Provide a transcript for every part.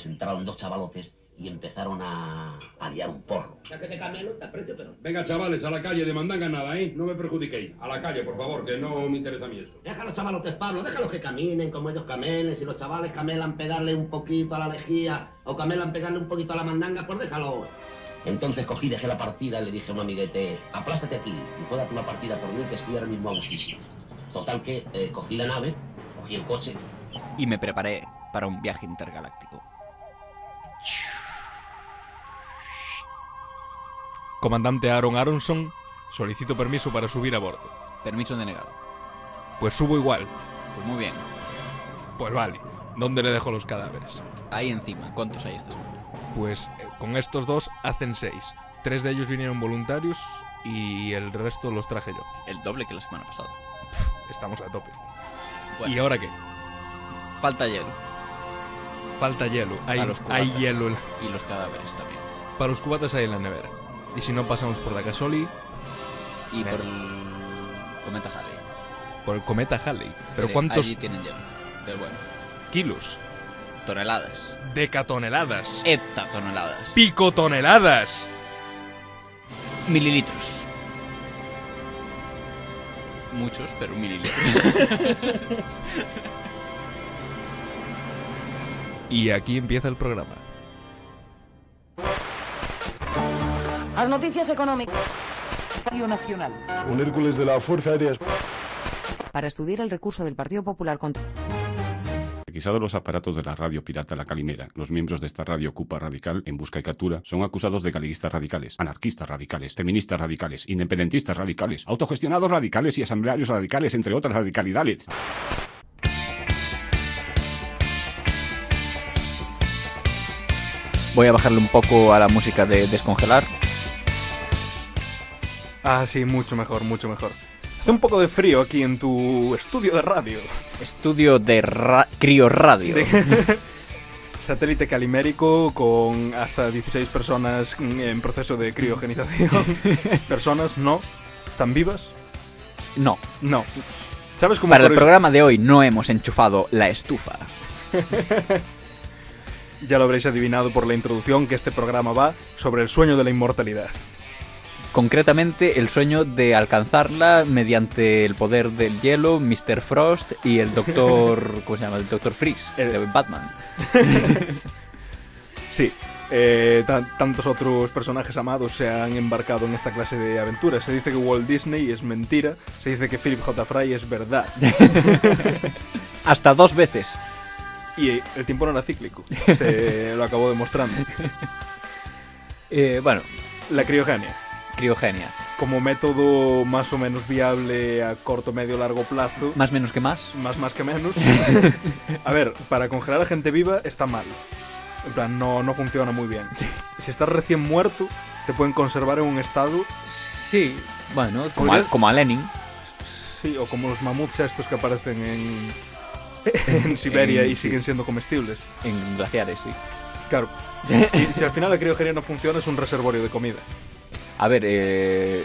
pues entraron dos chavalotes y empezaron a, a liar un porro. Ya que te camelo, te aprecio, pero... Venga, chavales, a la calle, de mandanga nada, ¿eh? No me perjudiquéis. A la calle, por favor, que no me interesa a mí eso. Deja a los chavalotes, Pablo, déjalos que caminen como ellos camelen. Si los chavales camelan pegarle un poquito a la lejía o camelan pegarle un poquito a la mandanga, pues déjalo. Entonces cogí, dejé la partida y le dije a un amiguete, aplástate aquí y juega tú la partida por mí que estoy ahora mismo a gustísimo. Total que eh, cogí la nave, cogí el coche Y me preparé para un viaje intergaláctico. Comandante Aaron Aronson, solicito permiso para subir a bordo. Permiso denegado. Pues subo igual. Pues muy bien. Pues vale. ¿Dónde le dejo los cadáveres? Ahí encima, ¿cuántos hay estos? Pues eh, con estos dos hacen seis. Tres de ellos vinieron voluntarios y el resto los traje yo. El doble que la semana pasada. Estamos a tope. Bueno. ¿Y ahora qué? Falta hielo. Falta hielo. Hay, los hay hielo. en- Y los cadáveres también. Para los cubatas hay en la nevera. Y si no pasamos por la Casoli, Y por el cometa Halley. por el cometa Halley. Pero ¿cuántos Allí tienen hielo. Pero bueno. kilos? Toneladas. Decatoneladas. Heptatoneladas. Picotoneladas. Mililitros. Muchos, pero mililitros. Y aquí empieza el programa. Las noticias económicas. Radio Nacional. Un Hércules de la Fuerza Aérea Para estudiar el recurso del Partido Popular contra. Requisados los aparatos de la radio pirata La Calimera, los miembros de esta radio Cupa Radical, en busca y captura, son acusados de galiguistas radicales, anarquistas radicales, feministas radicales, independentistas radicales, autogestionados radicales y asamblearios radicales, entre otras radicalidades. Voy a bajarle un poco a la música de descongelar. Ah, sí, mucho mejor, mucho mejor. Hace un poco de frío aquí en tu estudio de radio. Estudio de ra Crio Radio. De- Satélite calimérico con hasta 16 personas en proceso de criogenización. personas, no. ¿Están vivas? No. No. ¿Sabes cómo Para el programa de hoy no hemos enchufado la estufa. Ya lo habréis adivinado por la introducción que este programa va sobre el sueño de la inmortalidad. Concretamente, el sueño de alcanzarla mediante el poder del hielo, Mr. Frost y el Doctor. ¿Cómo se llama? El Doctor Freeze, El- de Batman. Sí, eh, tan- tantos otros personajes amados se han embarcado en esta clase de aventuras. Se dice que Walt Disney es mentira, se dice que Philip J. Fry es verdad. Hasta dos veces. Y el tiempo no era cíclico, se lo acabó demostrando. Eh, bueno, La criogenia, criogenia. como método más o menos viable a corto, medio, largo plazo, Más menos que más. más más que menos. A ver, para congelar a gente viva está mal. En plan, no, no funciona muy bien. Si estás recién muerto, te pueden conservar en un estado Sí, bueno, como a, como a Lenin. Sí, o como los mamuts estos que aparecen en, en Siberia En- y sí. siguen siendo comestibles. En glaciares, sí. Claro. Y si al final la criogenia no funciona, es un reservorio de comida. A ver, eh,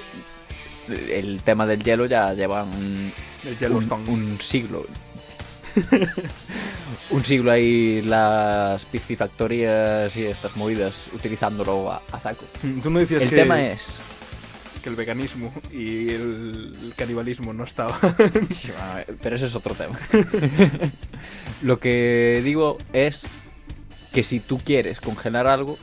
el tema del hielo ya lleva un, El un, Yellowstone. un siglo. un siglo ahí las piscifactorías y estas movidas utilizándolo a, a saco. Tú no decías El que, tema es... que el veganismo y el, canibalismo no estaba. Sí, bueno, pero eso es otro tema. Lo que digo es que si tú quieres congelar algo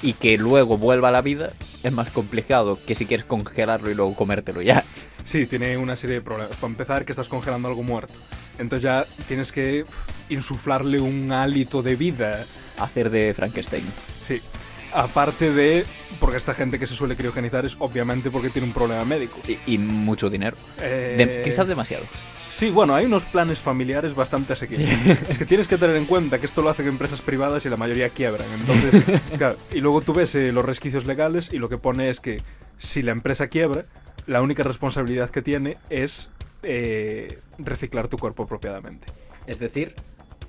y que luego vuelva a la vida, es más complicado que si quieres congelarlo y luego comértelo ya. Sí, tiene una serie de problemas. Para empezar, que estás congelando algo muerto. Entonces ya tienes que insuflarle un hálito de vida. Hacer de Frankenstein. Sí. Aparte de, porque esta gente que se suele criogenizar es obviamente porque tiene un problema médico. Y, y mucho dinero. Eh, De- quizás demasiado. Sí, bueno, hay unos planes familiares bastante asequibles. Es que tienes que tener en cuenta que esto lo hacen empresas privadas y la mayoría quiebran. Entonces, claro, y luego tú ves eh, los resquicios legales y lo que pone es que si la empresa quiebra, la única responsabilidad que tiene es eh, reciclar tu cuerpo apropiadamente. Es decir,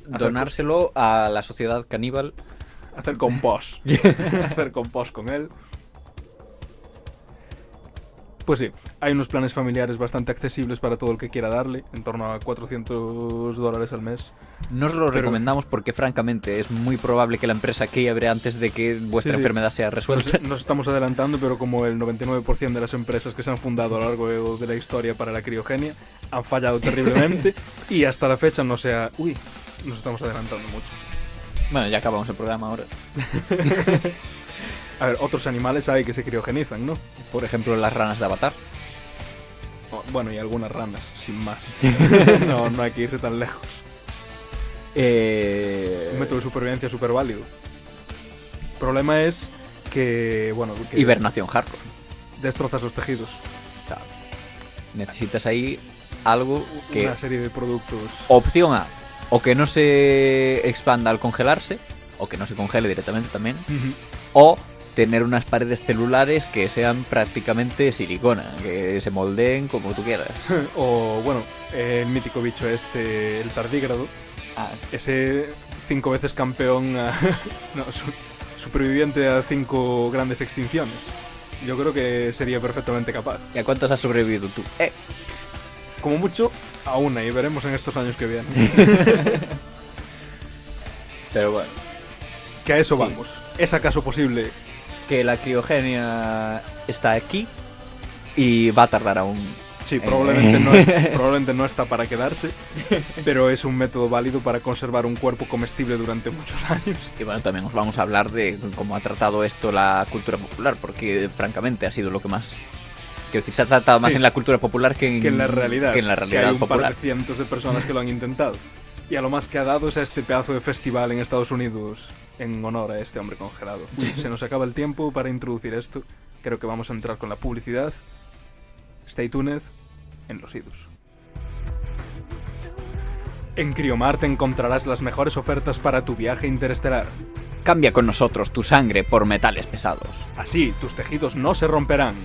donárselo a la sociedad caníbal. Hacer compost. Hacer compost con él. Pues sí, hay unos planes familiares bastante accesibles para todo el que quiera darle, en torno a 400 dólares al mes. No os lo Pero- recomendamos porque, francamente, es muy probable que la empresa quiebre antes de que vuestra Sí, sí. enfermedad sea resuelta. Nos, nos estamos adelantando, pero como el 99% de las empresas que se han fundado a lo largo de la historia para la criogenia han fallado terriblemente y hasta la fecha no se ha... Uy, nos estamos adelantando mucho. Bueno, ya acabamos el programa ahora. A ver, otros animales hay que se criogenizan, ¿no? Por ejemplo, las ranas de Avatar. Bueno, y algunas ranas, sin más. no, no hay que irse tan lejos. Eh... Un método de supervivencia súper válido. El problema es que, bueno, que Hibernación hardcore. destrozas los tejidos. O sea, necesitas ahí algo que... Una serie de productos. Opción A, o que no se expanda al congelarse, o que no se congele directamente también, o tener unas paredes celulares que sean prácticamente silicona, que se moldeen como tú quieras. o, bueno, el mítico bicho este, el tardígrado. Ah, Ese cinco veces campeón, a- no, su- superviviente a cinco grandes extinciones. Yo creo que sería perfectamente capaz. ¿Y a cuántas has sobrevivido tú? Eh, Como mucho, a una, y veremos en estos años que vienen. pero bueno. que a eso Sí. vamos. ¿Es acaso posible? Que la criogenia está aquí y va a tardar aún. Sí, Eh. probablemente, no es- probablemente no está para quedarse, pero es un método válido para conservar un cuerpo comestible durante muchos años. Y bueno, también os vamos a hablar de cómo ha tratado esto la cultura popular, porque francamente ha sido lo que más... Quiero decir, se ha tratado más Sí. en la cultura popular que en, que en la realidad. que en la hay realidad un par popular. de cientos de personas que lo han intentado. Y a lo más que ha dado es a este pedazo de festival en Estados Unidos en honor a este hombre congelado. Uy, se nos acaba el tiempo para introducir esto. Creo que vamos a entrar con la publicidad. Stay tuned en los idus. En Criomar te encontrarás las mejores ofertas para tu viaje interestelar. Cambia con nosotros tu sangre por metales pesados. Así, tus tejidos no se romperán.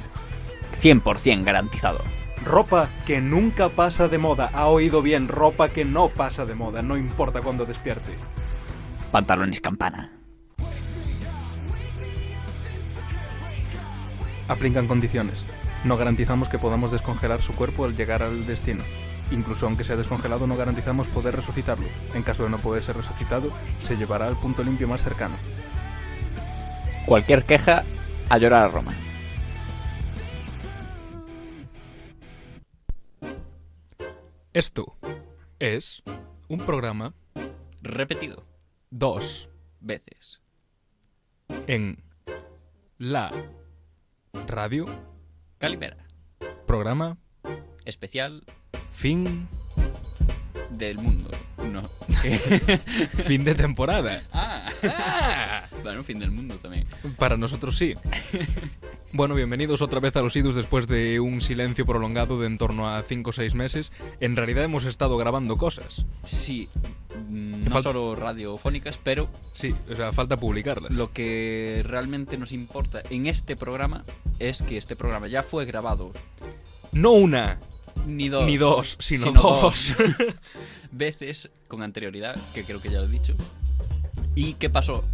100% garantizado. Ropa que nunca pasa de moda. Ha oído bien, ropa que no pasa de moda, no importa cuándo despierte. Pantalones campana. Aplican condiciones. No garantizamos que podamos descongelar su cuerpo al llegar al destino. Incluso aunque sea descongelado, no garantizamos poder resucitarlo. En caso de no poder ser resucitado, se llevará al punto limpio más cercano. Cualquier queja, a llorar a Roma. Esto es un programa Repetido. dos Veces. en la radio, Calimera. programa, Especial fin, del mundo. No. fin de temporada. ah, ah. Bueno, fin del mundo también. Para nosotros sí. Bueno, bienvenidos otra vez a los idus después de un silencio prolongado de en torno a 5 o 6 meses. En realidad hemos estado grabando cosas. Sí. mm, No falta- solo radiofónicas, pero Sí, o sea, falta publicarlas. lo que realmente nos importa en este programa es que este programa ya fue grabado No una, ni dos, ni dos, sino, dos. veces con anterioridad, que creo que ya lo he dicho. ¿Y qué pasó?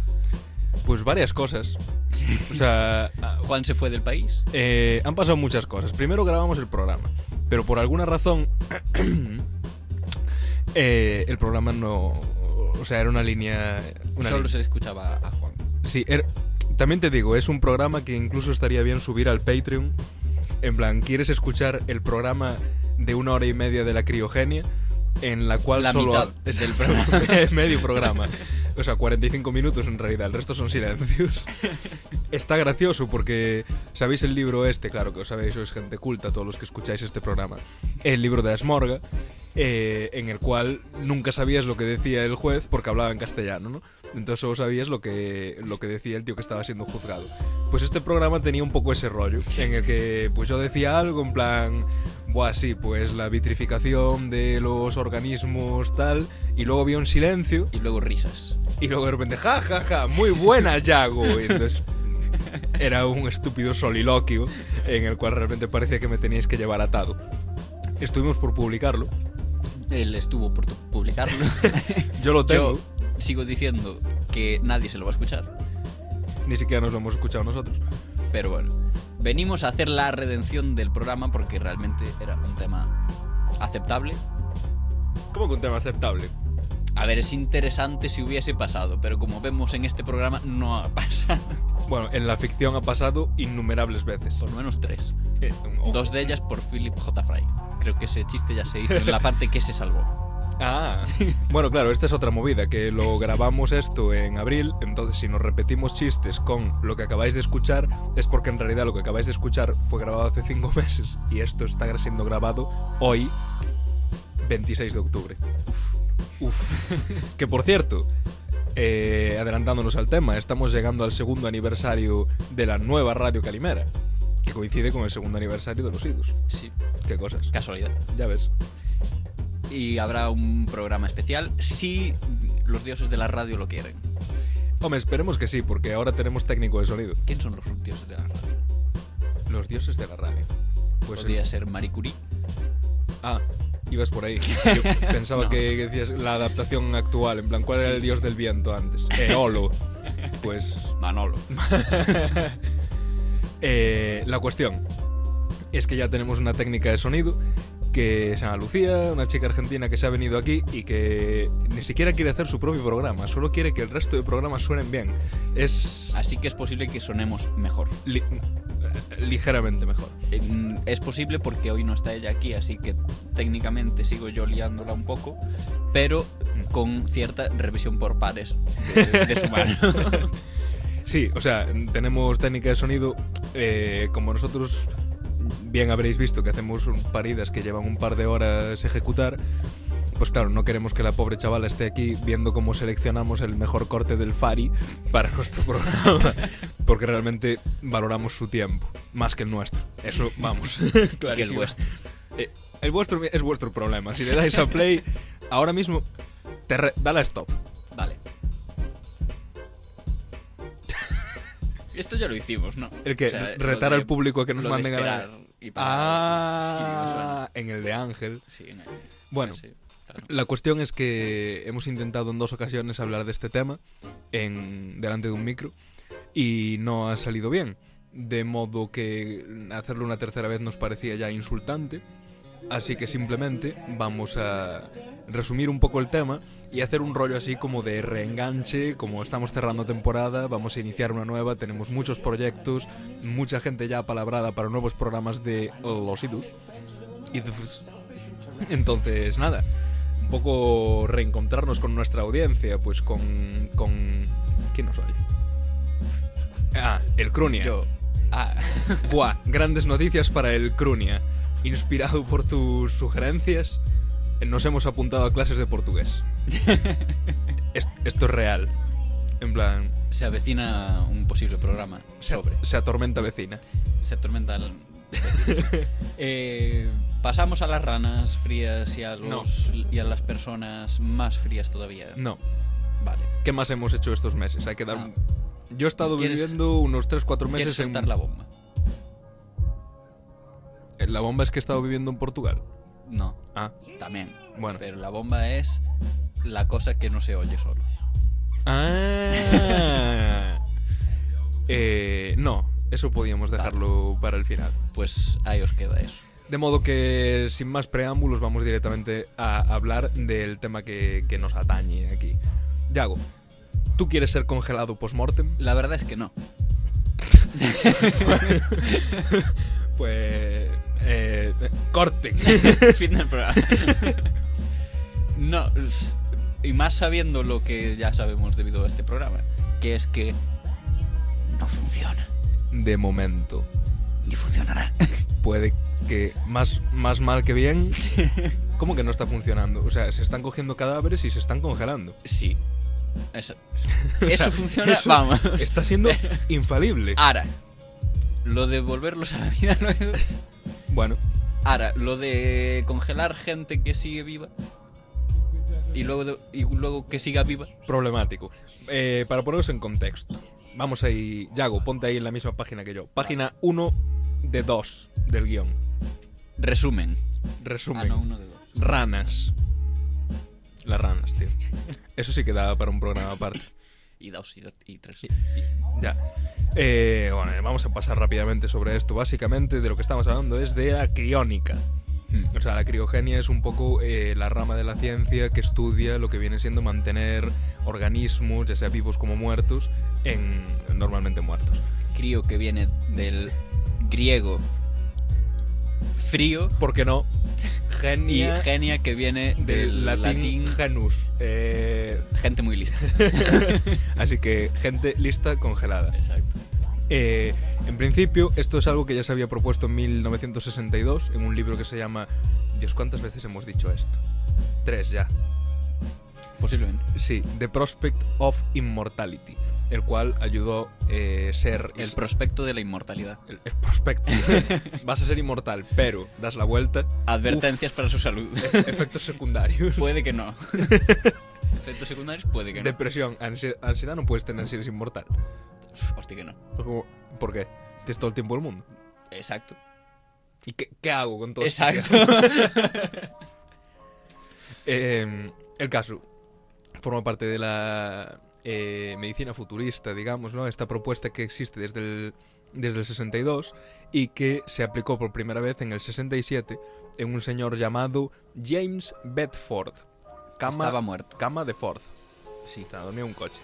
pues varias cosas. O sea, ah, Juan se fue del país. eh, han pasado muchas cosas. Primero grabamos el programa, pero por alguna razón eh, el programa no... O sea, era una línea... Una Solo línea. se escuchaba a Juan. Sí, er- también te digo, es un programa que incluso estaría bien subir al Patreon. En plan, ¿quieres escuchar el programa de una hora y media de la criogenia? En la cual La solo mitad ha- es del programa. medio programa. O sea, 45 minutos en realidad, el resto son silencios. Está gracioso porque, ¿sabéis el libro este? Claro que os sabéis, sois gente culta, todos los que escucháis este programa. El libro de Asmorga, eh, en el cual nunca sabías lo que decía el juez porque hablaba en castellano, ¿no? Entonces solo sabías lo que, lo que decía el tío que estaba siendo juzgado. Pues este programa tenía un poco ese rollo, en el que pues yo decía algo en plan, buah, sí, pues la vitrificación de los organismos tal, y luego había un silencio, Y luego risas. y luego de repente, ja, ja, ja, muy buena, Yago. Y entonces era un estúpido soliloquio en el cual realmente parecía que me teníais que llevar atado. Estuvimos por publicarlo. Él estuvo por publicarlo. Yo lo tengo. Yo sigo diciendo que nadie se lo va a escuchar. Ni siquiera nos lo hemos escuchado nosotros. Pero bueno. Venimos a hacer la redención del programa porque realmente era un tema aceptable. ¿Cómo que un tema aceptable? A ver, es interesante si hubiese pasado, pero como vemos en este programa no ha pasado. Bueno, en la ficción ha pasado innumerables veces. Por lo menos tres. Eh, o- Dos de ellas por Philip J. Fry. Creo que ese chiste ya se hizo en la parte que se salvó. Ah, bueno, claro, esta es otra movida, que lo grabamos esto en abril, entonces si nos repetimos chistes con lo que acabáis de escuchar, es porque en realidad lo que acabáis de escuchar fue grabado hace cinco meses y esto está siendo grabado hoy, 26 de octubre. Uf. Uf. que por cierto, eh, adelantándonos al tema, estamos llegando al segundo aniversario de la nueva Radio Calimera, que coincide con el segundo aniversario de los IDUS. Sí, Qué cosas. casualidad. Ya ves. Y habrá un programa especial si los dioses de la radio lo quieren. Hombre, esperemos que sí, porque ahora tenemos técnico de sonido. ¿Quién son los dioses de la radio? Los dioses de la radio. Pues Podría el- ser Marie Curie. Ah, ibas por ahí. Yo pensaba No. que decías la adaptación actual, en plan, ¿cuál era el sí. dios del viento antes? Eolo. Pues Manolo. eh, la cuestión es que ya tenemos una técnica de sonido que se llama Lucía, una chica argentina que se ha venido aquí y que ni siquiera quiere hacer su propio programa, solo quiere que el resto de programas suenen bien. Es Así que es posible que sonemos mejor. li- eh, ligeramente mejor. Mm, Es posible porque hoy no está ella aquí, así que técnicamente sigo yo liándola un poco, pero con cierta revisión por pares de, de su mano. Sí, o sea, tenemos técnica de sonido. eh, como nosotros bien habréis visto que hacemos paridas que llevan un par de horas ejecutar, pues claro, no queremos que la pobre chavala esté aquí viendo cómo seleccionamos el mejor corte del Fari para nuestro programa, porque realmente valoramos su tiempo, más que el nuestro. Eso, vamos. que el clarísimo. vuestro. Eh, el vuestro es vuestro problema. Si le dais a play, ahora mismo, te re- dale a stop. Vale. Esto ya lo hicimos, ¿no? El que O sea, retar al público a que nos manden esperar y parar. Ah, en el de Ángel. Sí. Sí, no- Bueno, sí, claro. la cuestión es que hemos intentado en dos ocasiones hablar de este tema en delante de un micro y no ha salido bien. De modo que hacerlo una tercera vez nos parecía ya insultante. Así que simplemente vamos a resumir un poco el tema y hacer un rollo así como de reenganche, como estamos cerrando temporada, vamos a iniciar una nueva, tenemos muchos proyectos, mucha gente ya palabrada para nuevos programas de los idus. Entonces, nada, un poco reencontrarnos con nuestra audiencia, pues con... con ¿Quién nos oye? Ah, el Crunia. Yo. Ah, Buah, grandes noticias para el Crunia. Inspirado por tus sugerencias, nos hemos apuntado a clases de portugués. Es- esto es real. En plan, se avecina un posible programa se, sobre. se atormenta vecina. Se atormenta el. Eh, pasamos a las ranas frías y a, los, y a las personas más frías todavía. No. Vale. ¿Qué más hemos hecho estos meses? Hay que dar... un- Yo he estado ¿Quieres- viviendo unos 3-4 ¿Quieres meses en... la bomba? La bomba es que he estado viviendo en Portugal. No, Ah, también. bueno. Pero la bomba es la cosa que no se oye solo. Ah. Eh, no, eso podíamos dejarlo para el final. Pues ahí os queda eso. De modo que, sin más preámbulos, vamos directamente a hablar del tema que, que nos atañe aquí. Yago, ¿tú quieres ser congelado post-mortem? La verdad es que no. Pues... Eh, corte. fin del programa. no, y más sabiendo lo que ya sabemos debido a este programa, que es que no funciona. De momento. Ni funcionará. Puede que más, más mal que bien. ¿Cómo que no está funcionando? O sea, se están cogiendo cadáveres y se están congelando. Sí. Eso, O eso sea, funciona, eso vamos. Está siendo infalible. Ahora, lo de volverlos a la vida luego. Bueno, Ahora, lo de congelar gente que sigue viva. Y luego, de- y luego que siga viva. problemático. Eh, para poneros en contexto. Vamos ahí. Yago, ponte ahí en la misma página que yo. Página 1 de 2 del guion. Resumen. Resumen. Ah, no, uno de dos. Ranas. Las ranas, tío. Eso sí que da para un programa aparte. Y dos y, dos, y tres. Ya. Eh, bueno, vamos a pasar rápidamente sobre esto. Básicamente de lo que estamos hablando es de la criónica. O sea, la criogenia es un poco eh, la rama de la ciencia que estudia lo que viene siendo mantener organismos, ya sea vivos como muertos, en normalmente muertos. Crío que viene del griego frío ¿Por qué no? y Genia genia que viene del del latín, latín, genus. Eh, gente muy lista. así que gente lista congelada. Exacto. Eh, en principio, esto es algo que ya se había propuesto en 1962 en un libro que se llama... Dios, ¿cuántas veces hemos dicho esto? Tres ya. Posiblemente. Sí, The Prospect of Immortality, el cual ayudó eh, ser El prospecto de la inmortalidad. el, el prospecto. Vas a ser inmortal, pero das la vuelta. Advertencias para su salud. uf, efectos secundarios. puede que no. Efectos secundarios puede que no. Depresión, ansi- ansiedad no puedes tener si eres inmortal. Hostia que no. ¿Por qué? Tienes todo el tiempo del mundo. Exacto. ¿Y qué, qué hago con todo esto? Exacto. Eh, el caso forma parte de la eh, medicina futurista, digamos, ¿no? Esta propuesta que existe desde el, desde el 62 y que se aplicó por primera vez en el 67 en un señor llamado James Bedford. Cama, Estaba muerto. cama de Ford. Sí. O sea, dormía en un coche.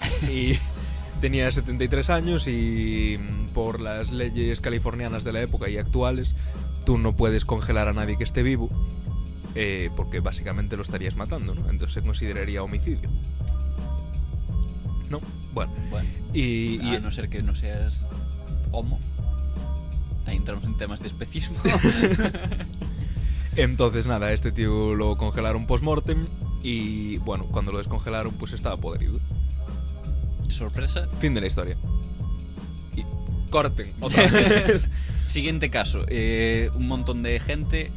Y tenía 73 años y mm, por las leyes californianas de la época y actuales, tú no puedes congelar a nadie que esté vivo eh, porque básicamente lo estarías matando, ¿no? Entonces se consideraría homicidio. ¿No? Bueno. Bueno, Y, y- a no ser que no seas homo. Ahí entramos en temas de especismo. entonces nada, este tío lo congelaron post-mortem y bueno, cuando lo descongelaron pues estaba podrido. Sorpresa. Fin de la historia. Y corten. Otra vez. Siguiente caso. eh, un montón de gente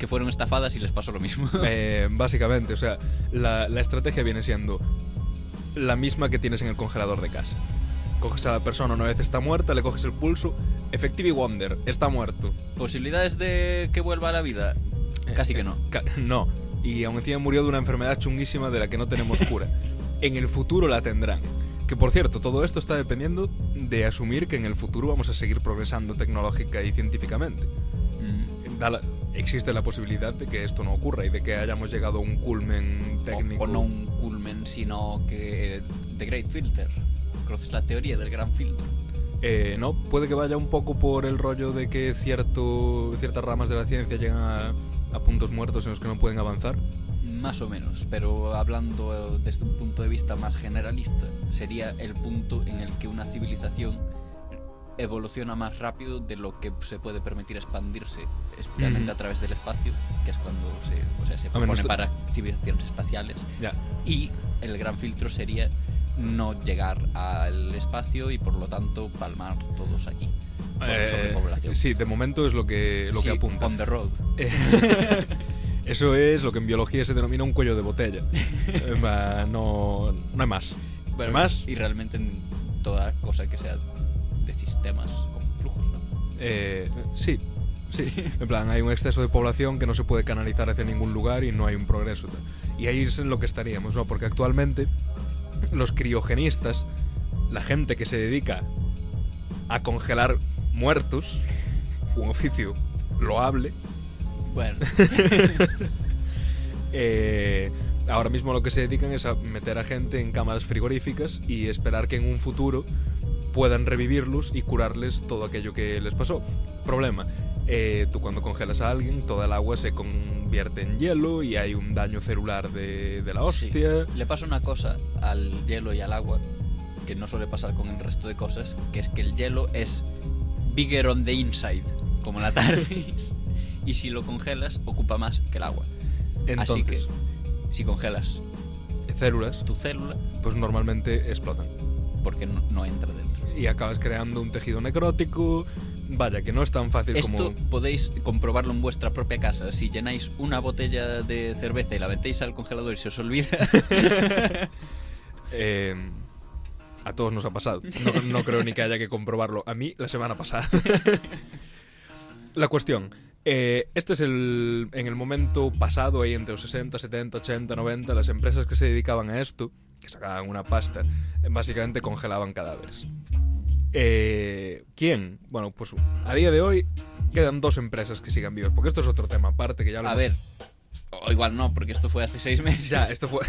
que fueron estafadas y les pasó lo mismo. Eh, básicamente, o sea, la, la estrategia viene siendo la misma que tienes en el congelador de casa. Coges a la persona una vez está muerta, le coges el pulso, Effective Wonder, está muerto. ¿Posibilidades de que vuelva a la vida? Casi que no. Ca- No, y aún encima murió de una enfermedad chunguísima de la que no tenemos cura. en el futuro la tendrán. Que por cierto, todo esto está dependiendo de asumir que en el futuro vamos a seguir progresando tecnológica y científicamente. Mm, Da la- existe la posibilidad de que esto no ocurra y de que hayamos llegado a un culmen o- técnico. O, no un culmen, sino que eh, The Great Filter. ¿Conoces la teoría del gran filtro? Eh, no, puede que vaya un poco por el rollo de que cierto, ciertas ramas de la ciencia llegan a, a puntos muertos en los que no pueden avanzar. Más o menos, pero hablando desde un punto de vista más generalista, sería el punto en el que una civilización evoluciona más rápido de lo que se puede permitir expandirse, especialmente Ujú. a través del espacio, que es cuando se, o sea, se propone para civilizaciones espaciales. Ya. Y el gran filtro sería no llegar al espacio y por lo tanto palmar todos aquí. Por Eh, sobrepoblación. sí, de momento es lo que, lo que Sí, apunta. On the road. Eso es lo que en biología se denomina un cuello de botella. Eh, no, no hay más. Bueno, más? Y realmente en toda cosa que sea de sistemas con flujos, ¿no? Eh, sí, sí. En plan, hay un exceso de población que no se puede canalizar hacia ningún lugar y no hay un progreso. Y ahí es en lo que estaríamos, ¿no? Porque actualmente los criogenistas, la gente que se dedica a congelar muertos, un oficio loable, Bueno, eh, ahora mismo lo que se dedican es a meter a gente en cámaras frigoríficas y esperar que en un futuro puedan revivirlos y curarles todo aquello que les pasó. Problema, eh, tú cuando congelas a alguien, toda el agua se convierte en hielo y hay un daño celular de, de la hostia. le pasa una cosa al hielo y al agua que no suele pasar con el resto de cosas, que es que el hielo es bigger on the inside, como la TARDIS, y si lo congelas ocupa más que el agua. Así que Entonces, si congelas células, tu célula, pues normalmente explotan. Porque no, no entra dentro. Y acabas creando un tejido necrótico. Vaya, que no es tan fácil Esto como... podéis comprobarlo en vuestra propia casa. Si llenáis una botella de cerveza y la metéis al congelador y se os olvida, Eh, a todos nos ha pasado. No, no creo ni que haya que comprobarlo. A mí la semana pasada. la cuestión. eh, este es el. En el momento pasado, ahí entre los 60, 70, 80, 90, las empresas que se dedicaban a esto que sacaban una pasta, básicamente congelaban cadáveres. Eh, ¿Quién? Bueno, pues a día de hoy quedan dos empresas que sigan vivas, porque esto es otro tema aparte que ya lo A ver. O igual no, porque esto fue hace seis meses. Ya, esto fue.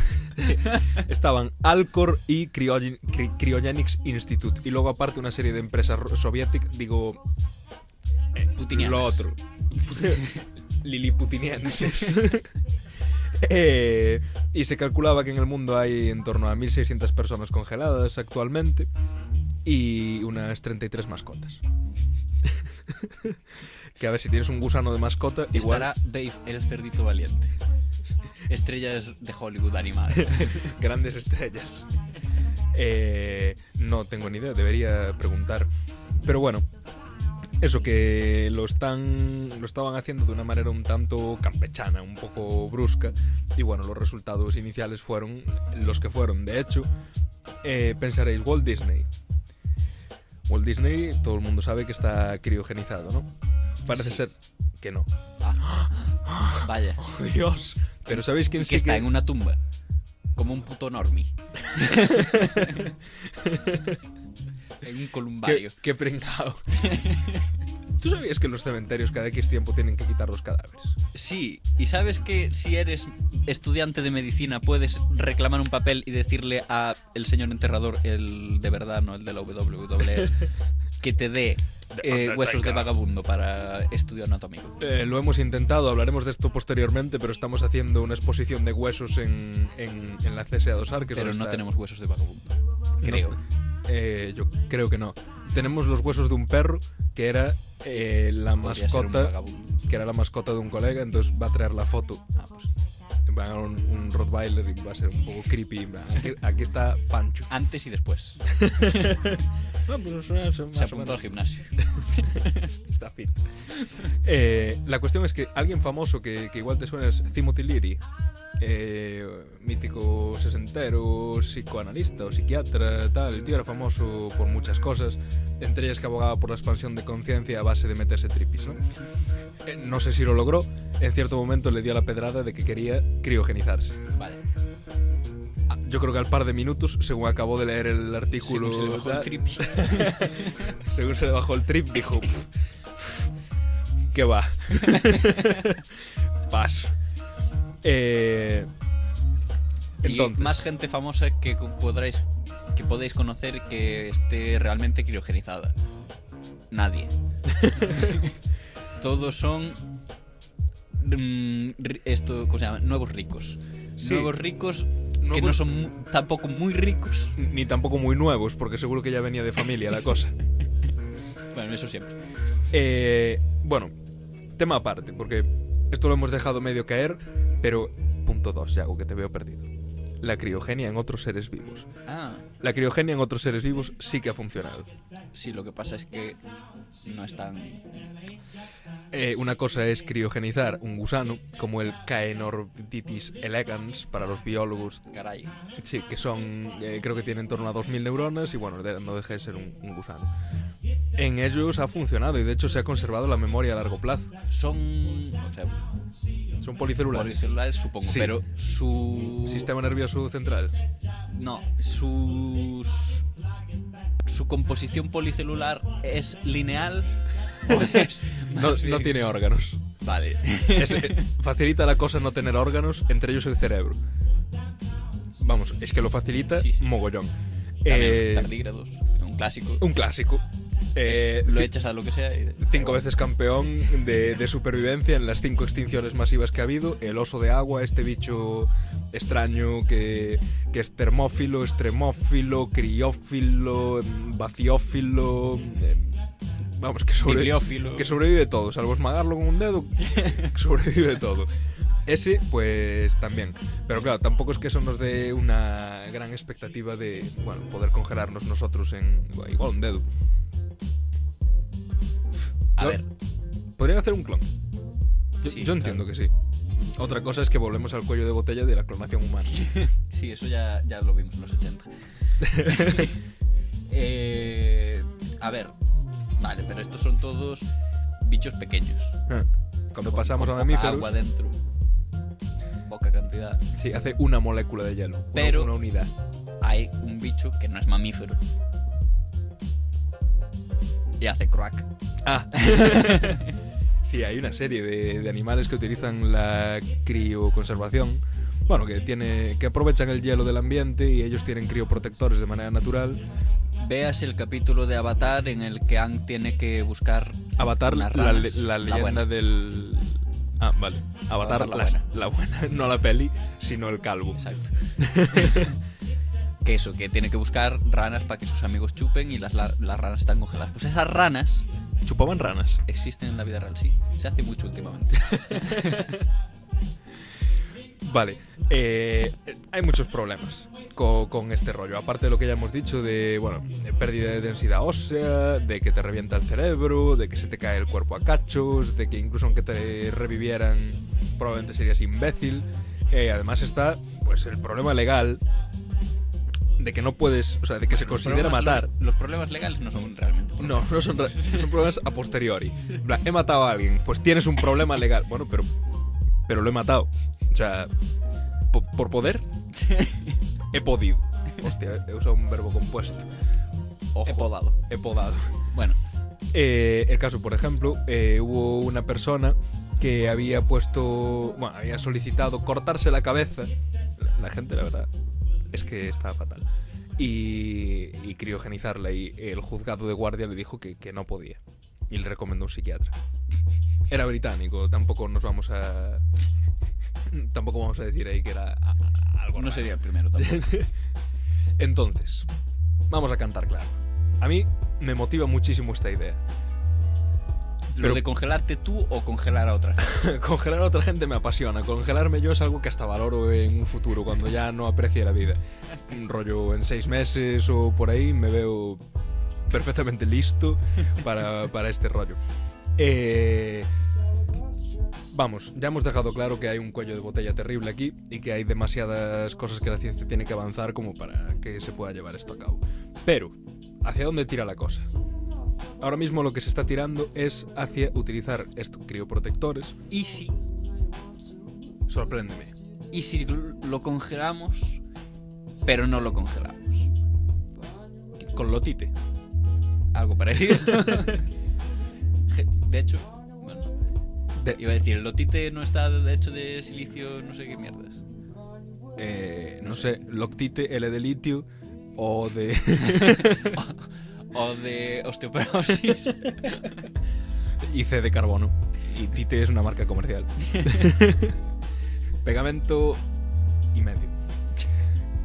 Estaban Alcor y Cryogen- Cry- Cryogenics Institute. Y luego, aparte, una serie de empresas soviéticas. Digo. eh, Putinianas. Lo otro. Liliputinienses. Eh, y se calculaba que en el mundo hay en torno a 1.600 personas congeladas actualmente y unas 33 mascotas. que a ver si tienes un gusano de mascota, igual Estará Dave el cerdito valiente. Estrellas de Hollywood animal. grandes estrellas. Eh, no tengo ni idea, debería preguntar. Pero bueno, eso que lo están lo estaban haciendo de una manera un tanto campechana, un poco brusca. Y bueno, los resultados iniciales fueron los que fueron. De hecho, eh, pensaréis, Walt Disney. Walt Disney, todo el mundo sabe que está criogenizado, ¿no? Parece Sí. ser que no. Vaya. Oh, Dios. Pero ¿sabéis quién que está que- en una tumba. Como un puto normie. en un columbario. Qué, qué pringao. ¿Tú sabías que en los cementerios cada X tiempo tienen que quitar los cadáveres? Sí, y sabes que si eres estudiante de medicina puedes reclamar un papel y decirle a el señor enterrador, el de verdad, no el de la WWE, que te dé eh, huesos de vagabundo para estudio anatómico. Eh, lo hemos intentado, hablaremos de esto posteriormente, pero estamos haciendo una exposición de huesos en, en, en la CSA Dosar. Que es Pero no está- tenemos huesos de vagabundo. No, Creo. Eh, yo creo que no. Tenemos los huesos de un perro que era eh, la Podría mascota, que era la mascota de un colega, entonces va a traer la foto. Ah, pues. Va a un, un Rottweiler y va a ser un poco creepy. Aquí, aquí está Pancho. Antes y después. No, pues, Se apuntó al gimnasio. Está fit. Eh, la cuestión es que alguien famoso que, que igual te suena es Timothy Leary, eh, mítico sesentero, psicoanalista o psiquiatra, tal. El tío era famoso por muchas cosas, entre ellas que abogaba por la expansión de conciencia a base de meterse tripis, ¿no? Eh, no sé si lo logró, en cierto momento le dio la pedrada de que quería criogenizarse. Vale. Ah, Yo creo que al par de minutos, según acabó de leer el artículo, Según se le bajó el trip. según se le bajó el trip, dijo: "Pff, ¿Qué va? Paso. Eh, entonces, y más gente famosa que podréis que podéis conocer que esté realmente criogenizada. Nadie. Todos son mm, esto, ¿cómo se llama? Nuevos ricos. Sí. Nuevos ricos que Nuevos- no son tampoco muy ricos. ni tampoco muy nuevos, porque seguro que ya venía de familia la cosa. Bueno, eso siempre. Eh, bueno, tema aparte, porque esto lo hemos dejado medio caer, pero punto 2, Yago, que te veo perdido. La criogenia en otros seres vivos. Ah, La criogenia en otros seres vivos sí que ha funcionado. sí, lo que pasa es que no están Eh, una cosa es criogenizar un gusano, como el Caenorhabditis elegans para los biólogos, caray. sí, que son, eh, creo que tienen en torno a 2.000 neuronas y bueno, no deja de ser un, un gusano. En ellos ha funcionado y de hecho se ha conservado la memoria a largo plazo. Son, o sea, Son policelulares. policelulares supongo, Sí. pero su Sistema nervioso central. No, sus su composición policelular es lineal o es No, tiene órganos. Vale. Es- eh, facilita la cosa no tener órganos, entre ellos el cerebro. Vamos, es que lo facilita Sí, sí. mogollón. También Eh, los tardígrados, un clásico. un clásico. Eh, lo echas a lo que sea y cinco veces campeón de, de supervivencia en las cinco extinciones masivas que ha habido. El oso de agua, este bicho extraño que, que es termófilo, extremófilo, criófilo, vaciófilo. em, Vamos, que, sobre- Bibliófilo. que sobrevive todo, salvo esmagarlo con un dedo, sobrevive todo. Ese, pues también. Pero claro, tampoco es que eso nos dé una gran expectativa de, bueno, poder congelarnos nosotros en igual un dedo. A ver, Podrían hacer un clon. Yo, Sí, yo entiendo que sí. Otra cosa es que volvemos al cuello de botella de la clonación humana. sí, eso ya, ya lo vimos en los 80. Eh, a ver, vale, pero estos son todos bichos pequeños. Ah, Cuando con- pasamos con a mamíferos, agua dentro. Poca cantidad. sí, hace una molécula de hielo. una- Pero- Una, unidad. hay un bicho que no es mamífero. Y hace crack. Ah. sí, hay una serie de, de animales que utilizan la crioconservación. Bueno, que tiene que aprovechan el hielo del ambiente y ellos tienen crioprotectores de manera natural. Veas el capítulo de Avatar en el que Ang tiene que buscar Avatar, la, la La leyenda buena. del. Ah, vale. Avatar, Avatar, la la, buena. la buena. No la peli, sino el calvo. Exacto. que eso, que tiene que buscar ranas para que sus amigos chupen y las, la- las ranas están congeladas. Pues esas ranas Chupaban ranas. existen en la vida real, sí. Se hace mucho últimamente. Vale, eh, hay muchos problemas co- con, este rollo. Aparte de lo que ya hemos dicho de, bueno, de pérdida de densidad ósea, de que te revienta el cerebro, de que se te cae el cuerpo a cachos, de que incluso aunque te revivieran probablemente serías imbécil. Eh, además está, pues, el problema legal de que no puedes, o sea, de que se considera matar. Los problemas legales no son realmente No, problemas. no son, son problemas a posteriori. He matado a alguien, pues tienes un problema legal. Bueno, pero, pero lo he matado. O sea, po- por poder, he podido. Hostia, he usado un verbo compuesto. Ojo, He podado. He podado. Bueno, Eh, el caso, por ejemplo, eh, hubo una persona que había puesto, bueno, había solicitado cortarse la cabeza. La gente, la verdad, es que estaba fatal. Y, y criogenizarla. Y el juzgado de guardia le dijo que, que no podía. Y le recomendó un psiquiatra. Era británico, tampoco nos vamos a. Tampoco vamos a decir ahí que era a- a- algo no raro. sería el primero tampoco. Entonces, vamos a cantar claro. A mí me motiva muchísimo esta idea. ¿Lo Pero- de congelarte tú o congelar a otra gente? Congelar a otra gente me apasiona. Congelarme yo es algo que hasta valoro en un futuro, cuando ya no aprecie la vida. Un rollo en seis meses o por ahí me veo perfectamente listo para, para este rollo. Eh, vamos, ya hemos dejado claro que hay un cuello de botella terrible aquí y que hay demasiadas cosas que la ciencia tiene que avanzar como para que se pueda llevar esto a cabo. Pero, ¿hacia dónde tira la cosa? Ahora mismo lo que se está tirando es hacia utilizar estos crioprotectores. ¿Y si, Sorpréndeme. y si lo congelamos, pero no lo congelamos? Con lotite. Algo parecido. De hecho, bueno, De- iba a decir, el lotite no está de hecho de silicio, no sé qué mierdas. eh, no sé, loctite, L de litio o de... O de osteoporosis. y C de carbono. Y Tite es una marca comercial. Pegamento y medio.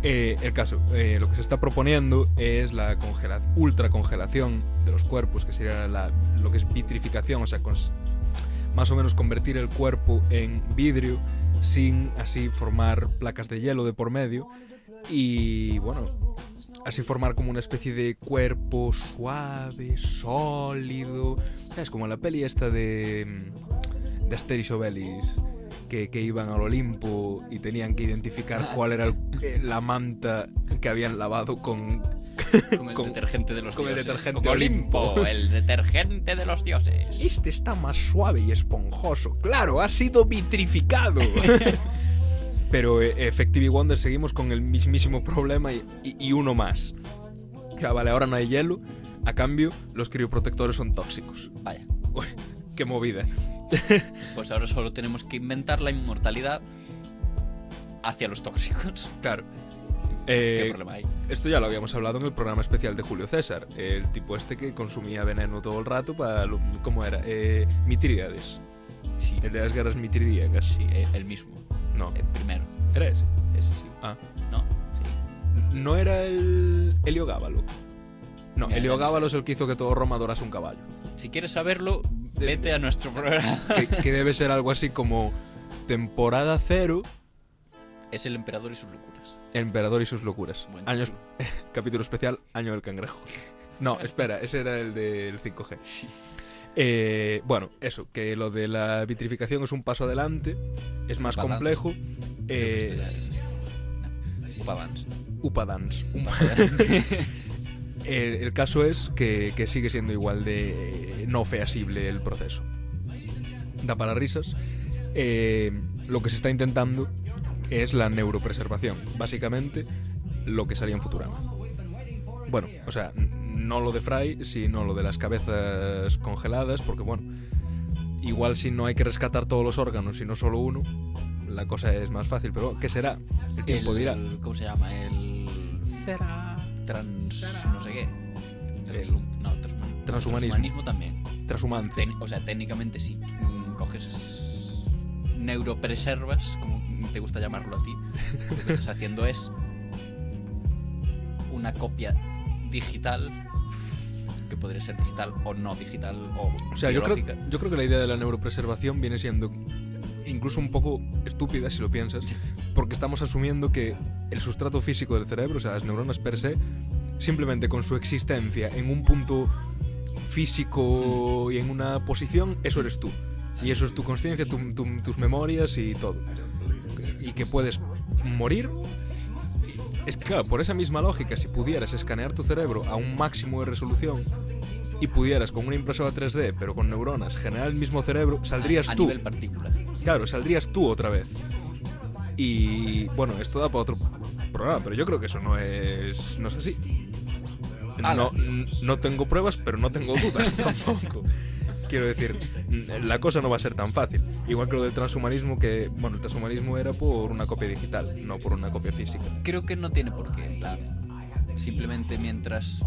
Eh, el caso, eh, lo que se está proponiendo es la congela ultracongelación de los cuerpos, que sería la- lo que es vitrificación, o sea, más o menos convertir el cuerpo en vidrio sin así formar placas de hielo de por medio y bueno, así formar como una especie de cuerpo suave, sólido, es como la peli esta de mm, de Asterix Obelix que, que iban al Olimpo y tenían que identificar cuál era el- eh, la manta que habían lavado con Con el Con- detergente de los con el dioses. detergente Olimpo. Olimpo, el detergente de los dioses. Este está más suave y esponjoso. Claro, ha sido vitrificado. Pero eh, Effective Wonder seguimos con el mismísimo problema y, y- y uno más. Ya vale, ahora no hay hielo. A cambio, los crioprotectores son tóxicos. Vaya, Uy, qué movida. pues ahora solo tenemos que inventar la inmortalidad hacia los tóxicos. Claro. ¿Qué Eh, problema hay? esto ya lo habíamos hablado en el programa especial de Julio César. El tipo este que consumía veneno todo el rato para... lo- ¿Cómo era? Eh, mitrídades. Sí, El de las guerras mitrídicas. sí, eh, el mismo. No. El primero. ¿Era ese? Ese sí. Ah. ¿No? Sí. ¿No era el Heliogábalo? No, Mira, Heliogábalo es el que hizo que todo Roma adorase un caballo. Si quieres saberlo, vete a nuestro programa. Que, que debe ser algo así como temporada cero, Es el emperador y sus locuras. el emperador y sus locuras. Buen Años, capítulo especial, Año del Cangrejo. No, espera, ese era el del 5G. Sí. Eh, bueno, eso, que lo de la vitrificación es un paso adelante, es más complejo. Eh. Upadance. Upadance. el, el caso es que, que sigue siendo igual de eh, no feasible el proceso. Da para risas. Eh, lo que se está intentando es la neuropreservación. Básicamente, lo que salía en Futurama. Bueno, o sea, no lo de Fry, sino lo de las cabezas congeladas, porque bueno, igual si no hay que rescatar todos los órganos, sino solo uno, la cosa es más fácil, pero ¿qué será? El tiempo el, dirá. ¿Cómo se llama? El. Será. Trans. No sé qué. No, Transhumanismo. transhumanismo también. Transhumante. O sea, técnicamente sí. mm, Coges neuropreservas, como te gusta llamarlo a ti. Lo que estás haciendo es una copia digital que podría ser digital o no digital o, O sea, yo creo, yo creo que la idea de la neuropreservación viene siendo incluso un poco estúpida si lo piensas, porque estamos asumiendo que el sustrato físico del cerebro, o sea, las neuronas per se, simplemente con su existencia en un punto físico y en una posición, eso eres tú. Y eso es tu conciencia, tu- tu- tus memorias y todo. Y que puedes morir. Es que, claro, por esa misma lógica, si pudieras escanear tu cerebro a un máximo de resolución y pudieras con una impresora 3D, pero con neuronas, generar el mismo cerebro, saldrías a tú. nivel partícula. Claro, saldrías tú otra vez. Y bueno, esto da para otro programa, pero yo creo que eso no es, no es así. No, no tengo pruebas, pero no tengo dudas tampoco. Quiero decir, la cosa no va a ser tan fácil. Igual que lo del transhumanismo, que, bueno, el transhumanismo era por una copia digital, no por una copia física. Creo que no tiene por qué, en plan, simplemente mientras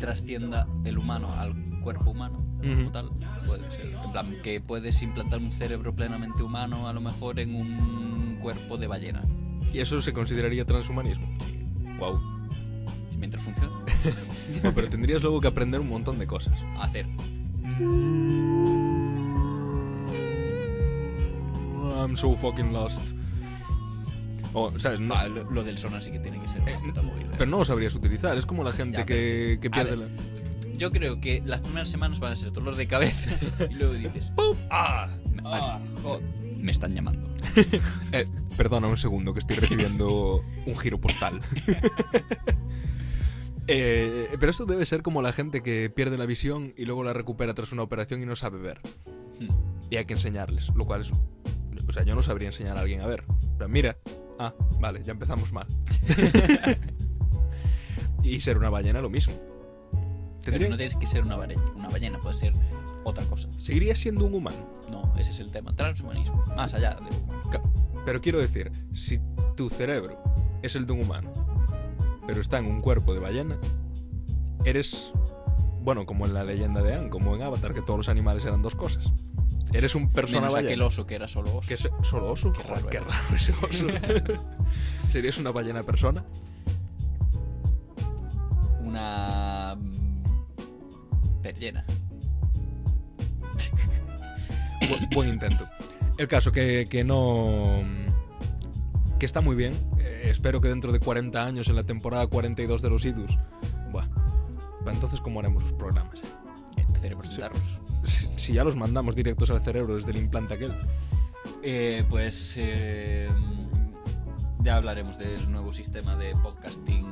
trascienda el humano al cuerpo humano, como Ujú. tal, puede ser. En plan, que puedes implantar un cerebro plenamente humano, a lo mejor en un cuerpo de ballena. ¿Y eso se consideraría transhumanismo? Sí. Wow. Mientras funcione, pero tendrías luego que aprender un montón de cosas. hacer. I'm so fucking lost. O, ¿sabes? No, Ah, lo, lo del sonar sí que tiene que ser una puta movida. pero no lo sabrías utilizar. Es como la gente Ya, que, que pierde ver. la... Yo creo que las primeras semanas van a ser dolor de cabeza y luego dices, ¡pum! ¡Ah! Vale, me están llamando. Eh, perdona un segundo que estoy recibiendo un giro postal. Eh, pero esto debe ser como la gente que pierde la visión y luego la recupera tras una operación y no sabe ver. Hmm. Y hay que enseñarles, lo cual es... O sea, yo no sabría enseñar a alguien a ver. Pero mira, ah, vale, ya empezamos mal. y ser una ballena lo mismo. Pero no tienes que ser una, bare- una ballena, puede ser otra cosa. Seguiría siendo un humano. No, ese es el tema. Transhumanismo. Más allá de. Pero quiero decir, si tu cerebro es el de un humano, pero está en un cuerpo de ballena, eres, bueno, como en la leyenda de Anne, como en Avatar, que todos los animales eran dos cosas. Eres un persona Menos ballena. aquel oso que era solo oso. ¿Qué es- ¿Solo oso? Qué Joder, raro qué raro ese oso. ¿Serías una ballena persona? Una. Perllena. Bu- buen intento. El caso que, que no... Que está muy bien. Eh, espero que dentro de 40 años, en la temporada 42 de los Idus... Buah. Entonces, ¿cómo haremos los programas? Sentarnos. Si, si ya los mandamos directos al cerebro desde el implante aquel. Eh, pues. eh, ya hablaremos del nuevo sistema de podcasting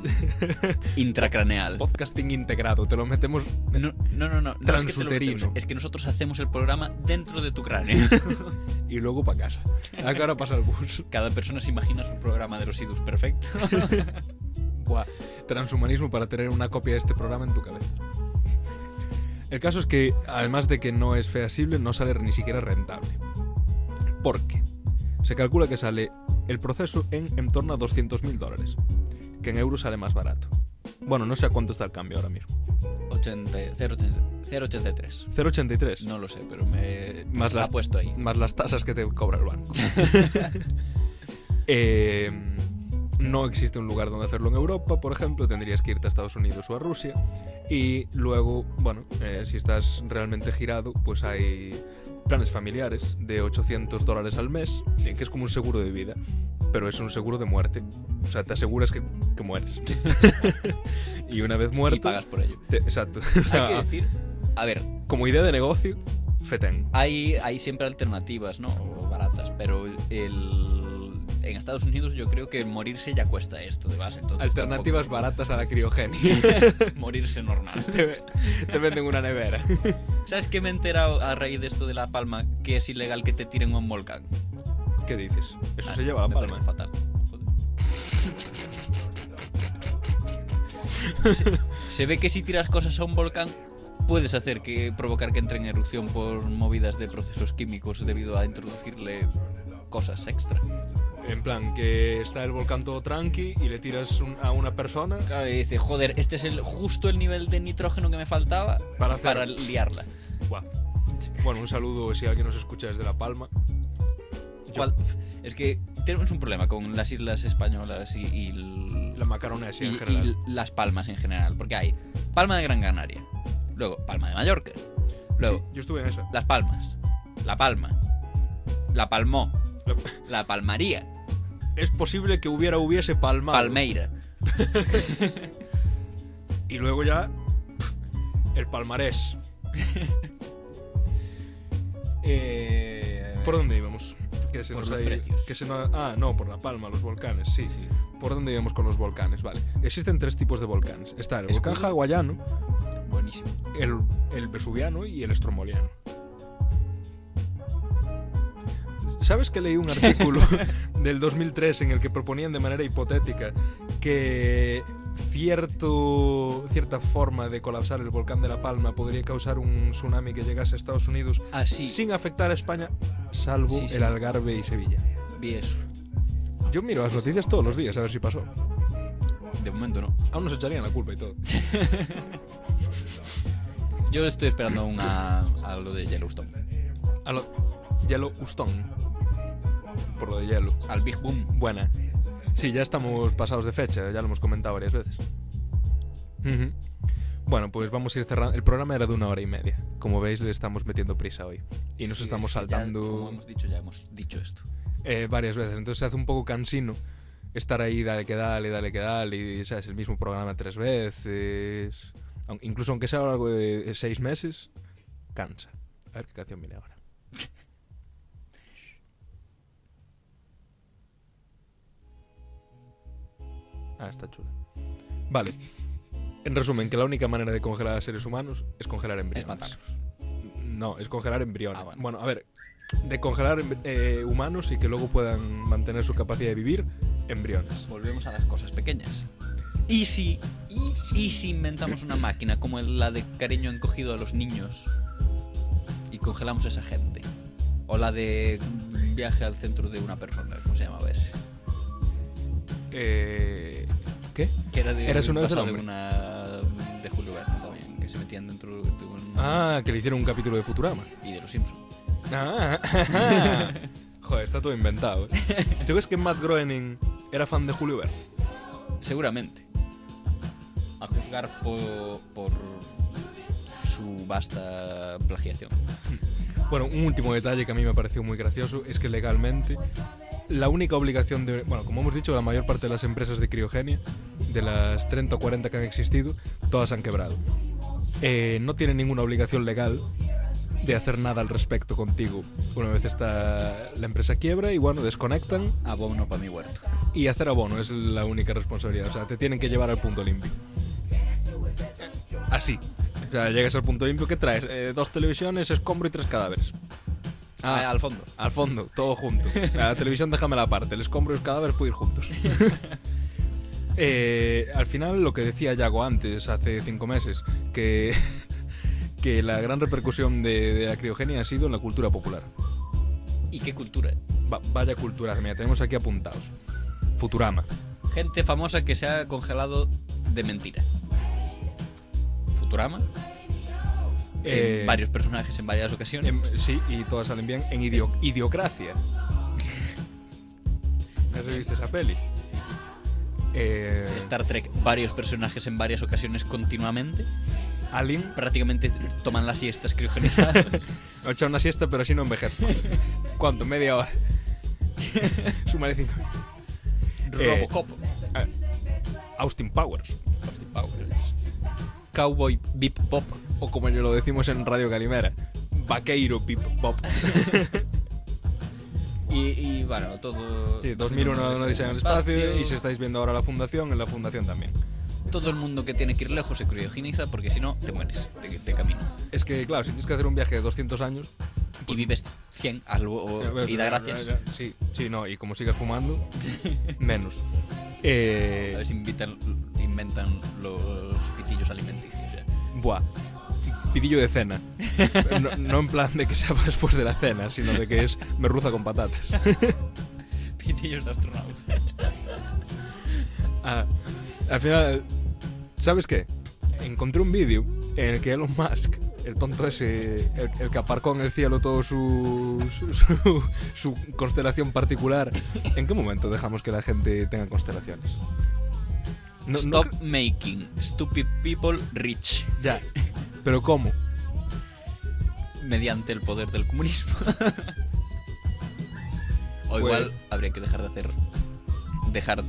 intracraneal. Podcasting integrado, te lo metemos... No, no, no, no. no es que te lo Transuterino. metemos, es que nosotros hacemos el programa dentro de tu cráneo. y luego para casa. Acá ahora pasa el bus. Cada persona se imagina su programa de los idus perfecto. Buah, transhumanismo para tener una copia de este programa en tu cabeza. El caso es que, además de que no es feasible, no sale ni siquiera rentable. ¿Por qué? Se calcula que sale el proceso en en torno a 200.000 dólares, que en euros sale más barato. Bueno, no sé a cuánto está el cambio ahora mismo. 80, 0,80 0,83. 0,83. No lo sé, pero me Más la las- ha puesto ahí. Más las tasas que te cobra el banco. Eh, no existe un lugar donde hacerlo en Europa, por ejemplo, tendrías que irte a Estados Unidos o a Rusia. Y luego, bueno, eh, si estás realmente girado, pues hay planes familiares de 800 dólares al mes, que es como un seguro de vida, pero es un seguro de muerte. O sea, te aseguras que, que mueres. y una vez muerto... Y pagas por ello. te- exacto. Hay que decir, a ver, Como idea de negocio, fetén. hay, hay siempre alternativas, ¿no? O baratas, pero el, en Estados Unidos yo creo que morirse ya cuesta esto de base. Entonces Alternativas baratas a la criogenia. tampoco- morirse normal. te, te venden una nevera. ¿Sabes qué me he enterado a raíz de esto de La Palma? Que es ilegal que te tiren a un volcán. ¿Qué dices? Eso Ah, se lleva a la me palma. parece fatal. Joder. se, se ve que si tiras cosas a un volcán puedes hacer que provocar que entre en erupción por movidas de procesos químicos debido a introducirle cosas extra. En plan, que está el volcán todo tranqui y le tiras un- a una persona Claro, y dice, joder, este es el justo el nivel de nitrógeno que me faltaba Para hacer- para liarla. Buah. Bueno, un saludo si alguien nos escucha desde La Palma. Es que tenemos un problema con las islas españolas y, y el- La Macaronesia en y- general. y las palmas en general. Porque hay Palma de Gran Canaria, luego Palma de Mallorca, luego Sí, yo estuve en esa. Las Palmas, La Palma, La Palmó, La- La Palmaría, Es posible que hubiera hubiese palmado. Palmeira. Y luego ya el palmarés. Eh, ¿Por dónde íbamos? Que se Por nos los ha- precios. que se nos- ah, no, por La Palma, los volcanes, sí. ¿Por dónde íbamos con los volcanes? Vale. Existen tres tipos de volcanes. Está el volcán Escudo. hawaiano, Buenísimo. el, el vesuviano y el estromoliano. ¿Sabes que leí un artículo del 2003 en el que proponían de manera hipotética que cierto, cierta forma de colapsar el volcán de La Palma podría causar un tsunami que llegase a Estados Unidos Ah, sí, sin afectar a España, salvo Sí, sí. el Algarve y Sevilla? vi eso. Yo miro las noticias todos los días a ver si pasó. De momento no. Aún nos echarían la culpa y todo. Yo estoy esperando una, a lo de Yellowstone. A lo Yellowstone. Por lo de hielo. Al Big Boom. Buena. Sí, ya estamos pasados de fecha, ya lo hemos comentado varias veces. Bueno, pues vamos a ir cerrando. El programa era de una hora y media. Como veis, le estamos metiendo prisa hoy. Y nos Sí, estamos es que ya, saltando como hemos dicho, ya hemos dicho esto. eh, varias veces. Entonces se hace un poco cansino estar ahí, dale que dale, dale que dale. Y, ¿sabes? El mismo programa tres veces. Incluso aunque sea a lo largo de seis meses, cansa. A ver qué canción viene ahora. Ah, está chula. Vale. En resumen, que la única manera de congelar a seres humanos es congelar embriones. Es matarlos. No, es congelar embriones. Ah, bueno. bueno. a ver, de congelar em- eh, humanos y que luego puedan mantener su capacidad de vivir, embriones. Volvemos a las cosas pequeñas. ¿Y si, y, y si inventamos una máquina como la de cariño encogido a los niños y congelamos a esa gente? O la de viaje al centro de una persona, ¿cómo se llamaba ese? Eh, ¿Qué? Que era de, Eras una vez hombre. una de Julio Verne también, que se metían dentro de un... Ah, que le hicieron un capítulo de Futurama. Y de los Simpsons. Ah, Joder, está todo inventado. ¿eh? ¿Tú crees que Matt Groening era fan de Julio Verne? Seguramente. A juzgar por, por su vasta plagiación. Bueno, un último detalle que a mí me pareció muy gracioso es que legalmente la única obligación de... Bueno, como hemos dicho, la mayor parte de las empresas de criogenia, de las 30 o 40 que han existido, todas han quebrado. Eh, no tienen ninguna obligación legal de hacer nada al respecto contigo. Una vez está la empresa quiebra y bueno, desconectan Abono para mi huerto. y hacer abono es la única responsabilidad. O sea, te tienen que llevar al punto limpio. Así. O sea, llegas al punto limpio, ¿qué traes? Eh, dos televisiones, escombro y tres cadáveres. Ah, al fondo. Al fondo, todo junto. La televisión déjame la parte, el escombro y los cadáveres pueden ir juntos. Eh, al final, lo que decía Yago antes, hace cinco meses, que, que la gran repercusión de, de la criogenia ha sido en la cultura popular. ¿Y qué cultura? Va- vaya cultura, mira, tenemos aquí apuntados. Futurama. Gente famosa que se ha congelado de mentira. Futurama. Eh, en varios personajes en varias ocasiones. Sí, y todas salen bien. En idio- Idiocracia. ¿No has visto esa peli? Eh, Star Trek, varios personajes en varias ocasiones continuamente. Alien. Prácticamente toman las siestas criogenizadas. Ha hecho una siesta, pero así no envejece. ¿Cuánto? Media hora. Súmale cinco. Eh, Robocop. Ah, Austin Powers. Austin Powers. Cowboy Bip Pop. O como yo lo decimos en Radio Calimera. Vaqueiro Pip Pop. Y, y, bueno, todo. Sí, 2001 no dice en el espacio. Y si estáis viendo ahora la fundación, en la fundación también. Todo el mundo que tiene que ir lejos se criogeniza porque si no, te mueres de, de camino. Es que, claro, si tienes que hacer un viaje de 200 años. Y vives 100 algo, o- y da gracias. Sí, sí, no, y como sigas fumando, menos. Eh, a ver si invitan, inventan los pitillos alimenticios. Ya. Buah, pidillo de cena. No, no, en plan de que sea después de la cena, sino de que es merluza con patatas. Pitillos de astronauta. Ah, al final, ¿sabes qué? Encontré un vídeo en el que Elon Musk el tonto ese, el, el que aparcó en el cielo todo su, su, su- su constelación particular, ¿en qué momento dejamos que la gente tenga constelaciones? No- Stop making stupid people rich. ya. ¿Pero cómo? Mediante el poder del comunismo. o Pues- igual habría que dejar de hacer. Dejar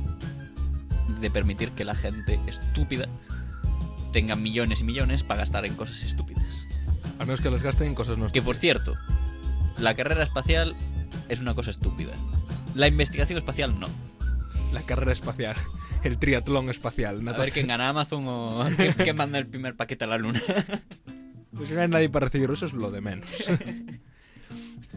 de permitir que la gente estúpida tenga millones y millones para gastar en cosas estúpidas. Al menos que las gasten en cosas no Que por cierto, la carrera espacial es una cosa estúpida. La investigación espacial no. La carrera espacial, el triatlón espacial. A ver natación. quién gana Amazon o quién, quién manda el primer paquete a la luna. Pues no hay nadie para recibir eso es lo de menos.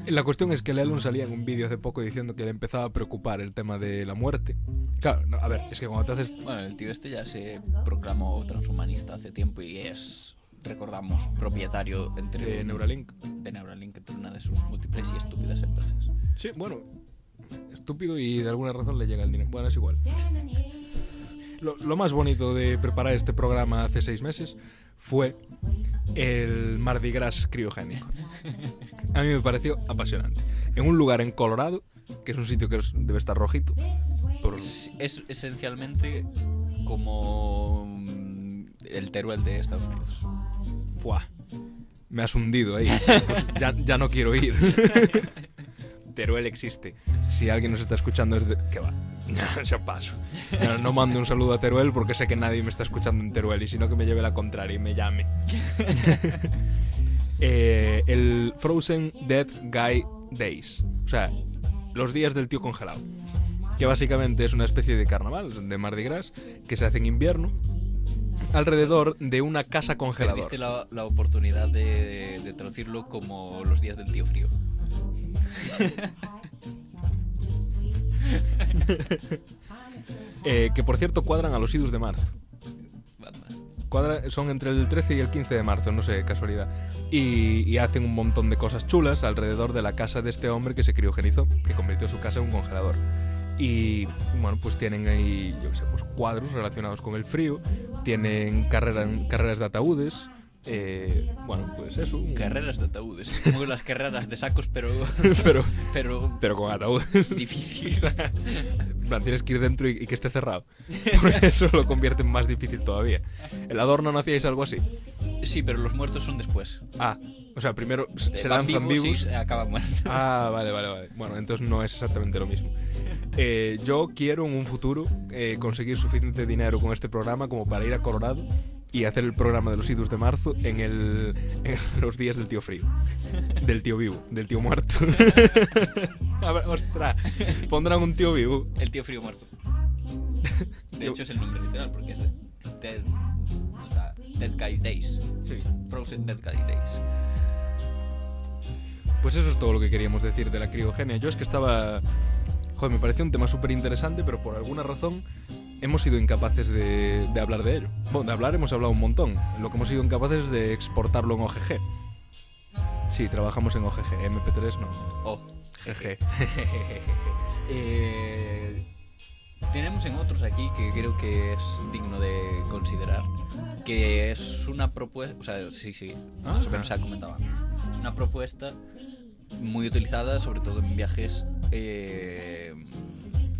La cuestión es que el Elon salía en un vídeo hace poco diciendo que le empezaba a preocupar el tema de la muerte. Claro, no, a ver, es que cuando te haces... Bueno, el tío este ya se proclamó transhumanista hace tiempo y es, recordamos, propietario entre De un- Neuralink. de Neuralink entre una de sus múltiples y estúpidas empresas. Sí, bueno, estúpido y de alguna razón le llega el dinero. Bueno, es igual. Lo, lo más bonito de preparar este programa hace seis meses fue el Mardi Gras criogénico. A mí me pareció apasionante. En un lugar en Colorado, que es un sitio que debe estar rojito. por- Es, es esencialmente como el Teruel de Estados Unidos. Fuá. Me has hundido ahí. Pues ya, ya no quiero ir. Teruel existe. Si alguien nos está escuchando es de... ¿Qué va? Ya paso. No, no mando un saludo a Teruel porque sé que nadie me está escuchando en Teruel y si no que me lleve la contraria y me llame. Eh, el Frozen Dead Guy Days. O sea, los días del tío congelado. Que básicamente es una especie de carnaval, de Mardi Gras, que se hace en invierno alrededor de una casa congeladora. Perdiste la, la oportunidad de, de traducirlo como los días del tío frío. Eh, que por cierto cuadran a los idus de marzo. Cuadra- son entre el 13 y el 15 de marzo, no sé, casualidad. Y, y hacen un montón de cosas chulas alrededor de la casa de este hombre que se criogenizó, que convirtió su casa en un congelador. Y bueno, pues tienen ahí, yo qué sé, pues cuadros relacionados con el frío, tienen carrera- carreras de ataúdes, eh, bueno, pues eso. un- Carreras de ataúdes. Es como las carreras de sacos, pero. pero, pero. pero con ataúdes. difícil. Plan, tienes que ir dentro y, y que esté cerrado. Por eso lo convierte en más difícil todavía. ¿El adorno no hacíais algo así? Sí, pero los muertos son después. Ah, o sea, primero se se lanzan vivos y vivos. se acaban muertos. Ah, vale, vale, vale. Bueno, entonces no es exactamente lo mismo. Eh, yo quiero en un futuro eh, conseguir suficiente dinero con este programa como para ir a Colorado y hacer el programa de los idus de marzo en, el, en los días del tío frío. Del tío vivo, del tío muerto. a ver, ostras, pondrán un tío vivo. El tío frío muerto. De hecho, es el nombre literal, porque es de Dead. Dead Guy Days. Sí. Frozen Dead Guy Days. Pues eso es todo lo que queríamos decir de la criogenia. Yo es que estaba... Joder, me pareció un tema súper interesante, pero por alguna razón hemos sido incapaces de, de hablar de ello. Bueno, de hablar hemos hablado un montón. Lo que hemos sido incapaces es de exportarlo en OGG. Sí, trabajamos en OGG. MP3 no. Oh. GG. Eh, tenemos en otros aquí que creo que es digno de considerar. Que es una propuesta. O sea, sí, sí. Más o menos se ha comentado antes. Es una propuesta muy utilizada, sobre todo en viajes. eh,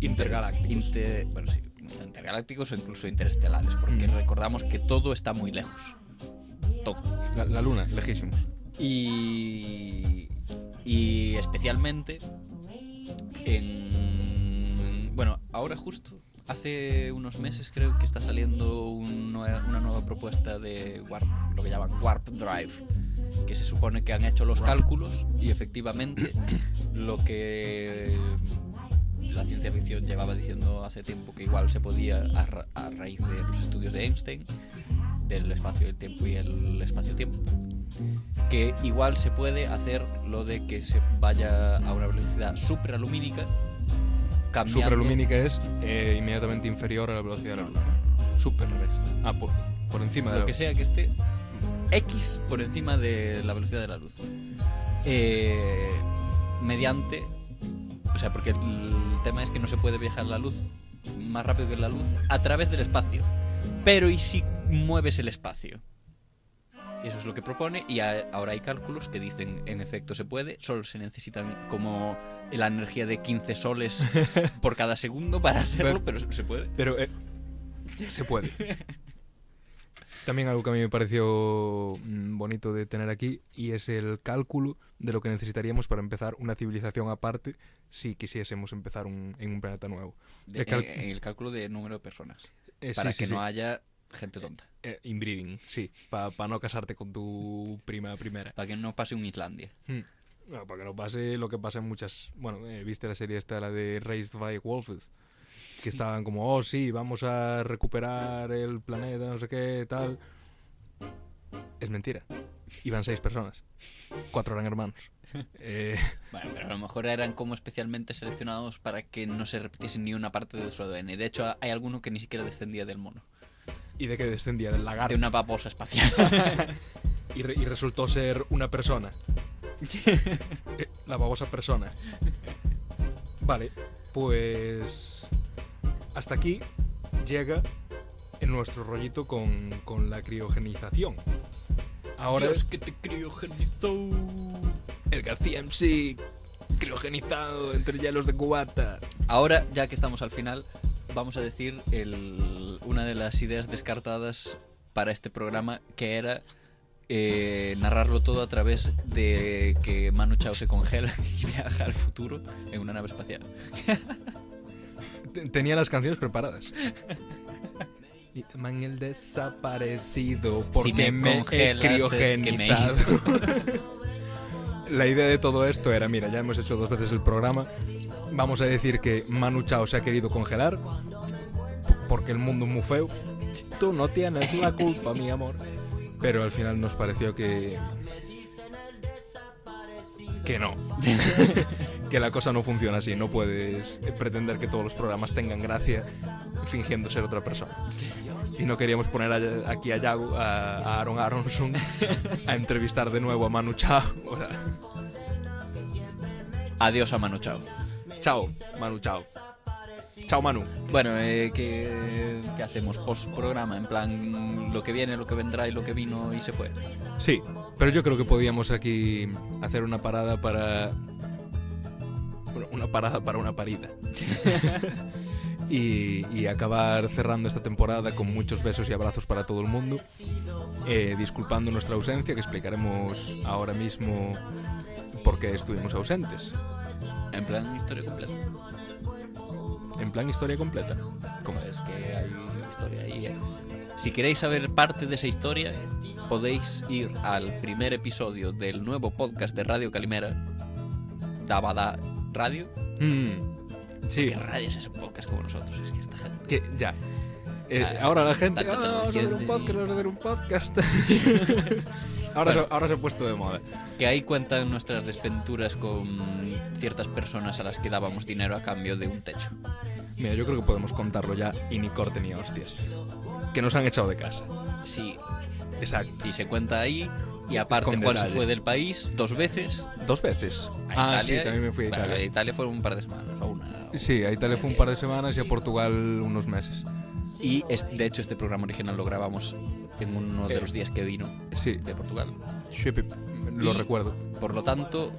Intergalácticos. inter- bueno, sí, intergalácticos o incluso interestelares. Porque Mm. recordamos que todo está muy lejos. Todo. La, la luna, lejísimos. Y, y especialmente en... Bueno, ahora justo, hace unos meses creo que está saliendo una nueva propuesta de Warp, lo que llaman Warp Drive, que se supone que han hecho los cálculos y efectivamente lo que la ciencia ficción llevaba diciendo hace tiempo que igual se podía a, ra- raíz de los estudios de Einstein del espacio del tiempo y el espacio-tiempo que igual se puede hacer lo de que se vaya a una velocidad supralumínica cambiando... Superlumínica es eh, inmediatamente inferior a la velocidad de la luz. Super es. Ah, por, por encima de lo la que sea que esté X por encima de la velocidad de la luz. Eh, mediante. O sea, porque el tema es que no se puede viajar la luz más rápido que la luz a través del espacio. Pero ¿y si mueves el espacio? Eso es lo que propone y a- ahora hay cálculos que dicen en efecto se puede, solo se necesitan como la energía de 15 soles por cada segundo para hacerlo, pero se puede. Pero eh, se puede. También algo que a mí me pareció mm, bonito de tener aquí y es el cálculo de lo que necesitaríamos para empezar una civilización aparte si quisiésemos empezar un- en un planeta nuevo. De- El en, en el cálculo de número de personas. Eh, para sí, que sí, no sí. haya gente tonta. Eh, inbreeding, sí, para no casarte con tu prima primera. Para que no pase un Islandia. Hmm. No, para que no pase lo que pasa en muchas... Bueno, eh, viste la serie esta, la de Raised by Wolves, que estaban como, oh sí, vamos a recuperar el planeta, no sé qué, tal. Es mentira. Iban seis personas. Cuatro eran hermanos. Eh, Bueno, pero a lo mejor eran como especialmente seleccionados para que no se repitiese ni una parte de su ADN. De hecho, hay alguno que ni siquiera descendía del mono. ¿Y de qué descendía? Del lagarto. De una babosa espacial. y, re- y resultó ser una persona. Eh, La babosa persona. Vale, pues hasta aquí llega en nuestro rollito con, con la criogenización. Ahora Dios que te criogenizó. el García MC criogenizado entre hielos de cubata. Ahora, ya que estamos al final, vamos a decir el- una de las ideas descartadas para este programa, que era eh, narrarlo todo a través de que Manu Chao se congela y viaja al futuro en una nave espacial. Te- Tenía las canciones preparadas. Man el desaparecido porque me me, he congelas es que me criogenizado. La idea de todo esto era, mira, ya hemos hecho dos veces el programa, vamos a decir que Manu Chao se ha querido congelar porque el mundo es muy feo. Tú no tienes la culpa, mi amor. Pero al final nos pareció que que no. que la cosa no funciona así. No puedes pretender que todos los programas tengan gracia fingiendo ser otra persona. Y no queríamos poner a- aquí a Yago, a, a Aaron Aronson, a entrevistar de nuevo a Manu Chao. Adiós a Manu Chao. Chao, Manu Chao. Chao, Manu. Bueno, eh, ¿qué, qué hacemos post programa? En plan, lo que viene, lo que vendrá y lo que vino y se fue. Sí, pero yo creo que podíamos aquí hacer una parada para. bueno, Una parada para una parida. y, y acabar cerrando esta temporada con muchos besos y abrazos para todo el mundo. Eh, disculpando nuestra ausencia, que explicaremos ahora mismo por qué estuvimos ausentes. En plan, historia completa. En plan, historia completa. Como es que hay historia ahí. eh. Si queréis saber parte de esa historia, podéis ir al primer episodio del nuevo podcast de Radio Calimera, Dabada Radio. Mm, sí, ¿Qué radio es ese podcast como nosotros? Es que esta gente. que ya. Eh, Ah, ahora la gente. "Ah, vamos a hacer un podcast, vamos a hacer un podcast. ahora, se, ahora se ha puesto de moda. Que ahí cuentan nuestras desventuras con ciertas personas a las que dábamos dinero a cambio de un techo. Mira, yo creo que podemos contarlo ya y ni corte ni hostias. Que nos han echado de casa. Sí, Exacto. y se cuenta ahí. Y aparte, Juan se fue del país dos veces. Dos veces. A ah, sí, Italia. también me fui a Bueno, Italia. a Italia fueron un par de semanas o una. o- Sí, a Italia fue un par de semanas y a Portugal unos meses. Y es- de hecho este programa original lo grabamos en uno de Eh, los días que vino Sí, de Portugal. Shipi, lo Y- recuerdo. Por lo tanto,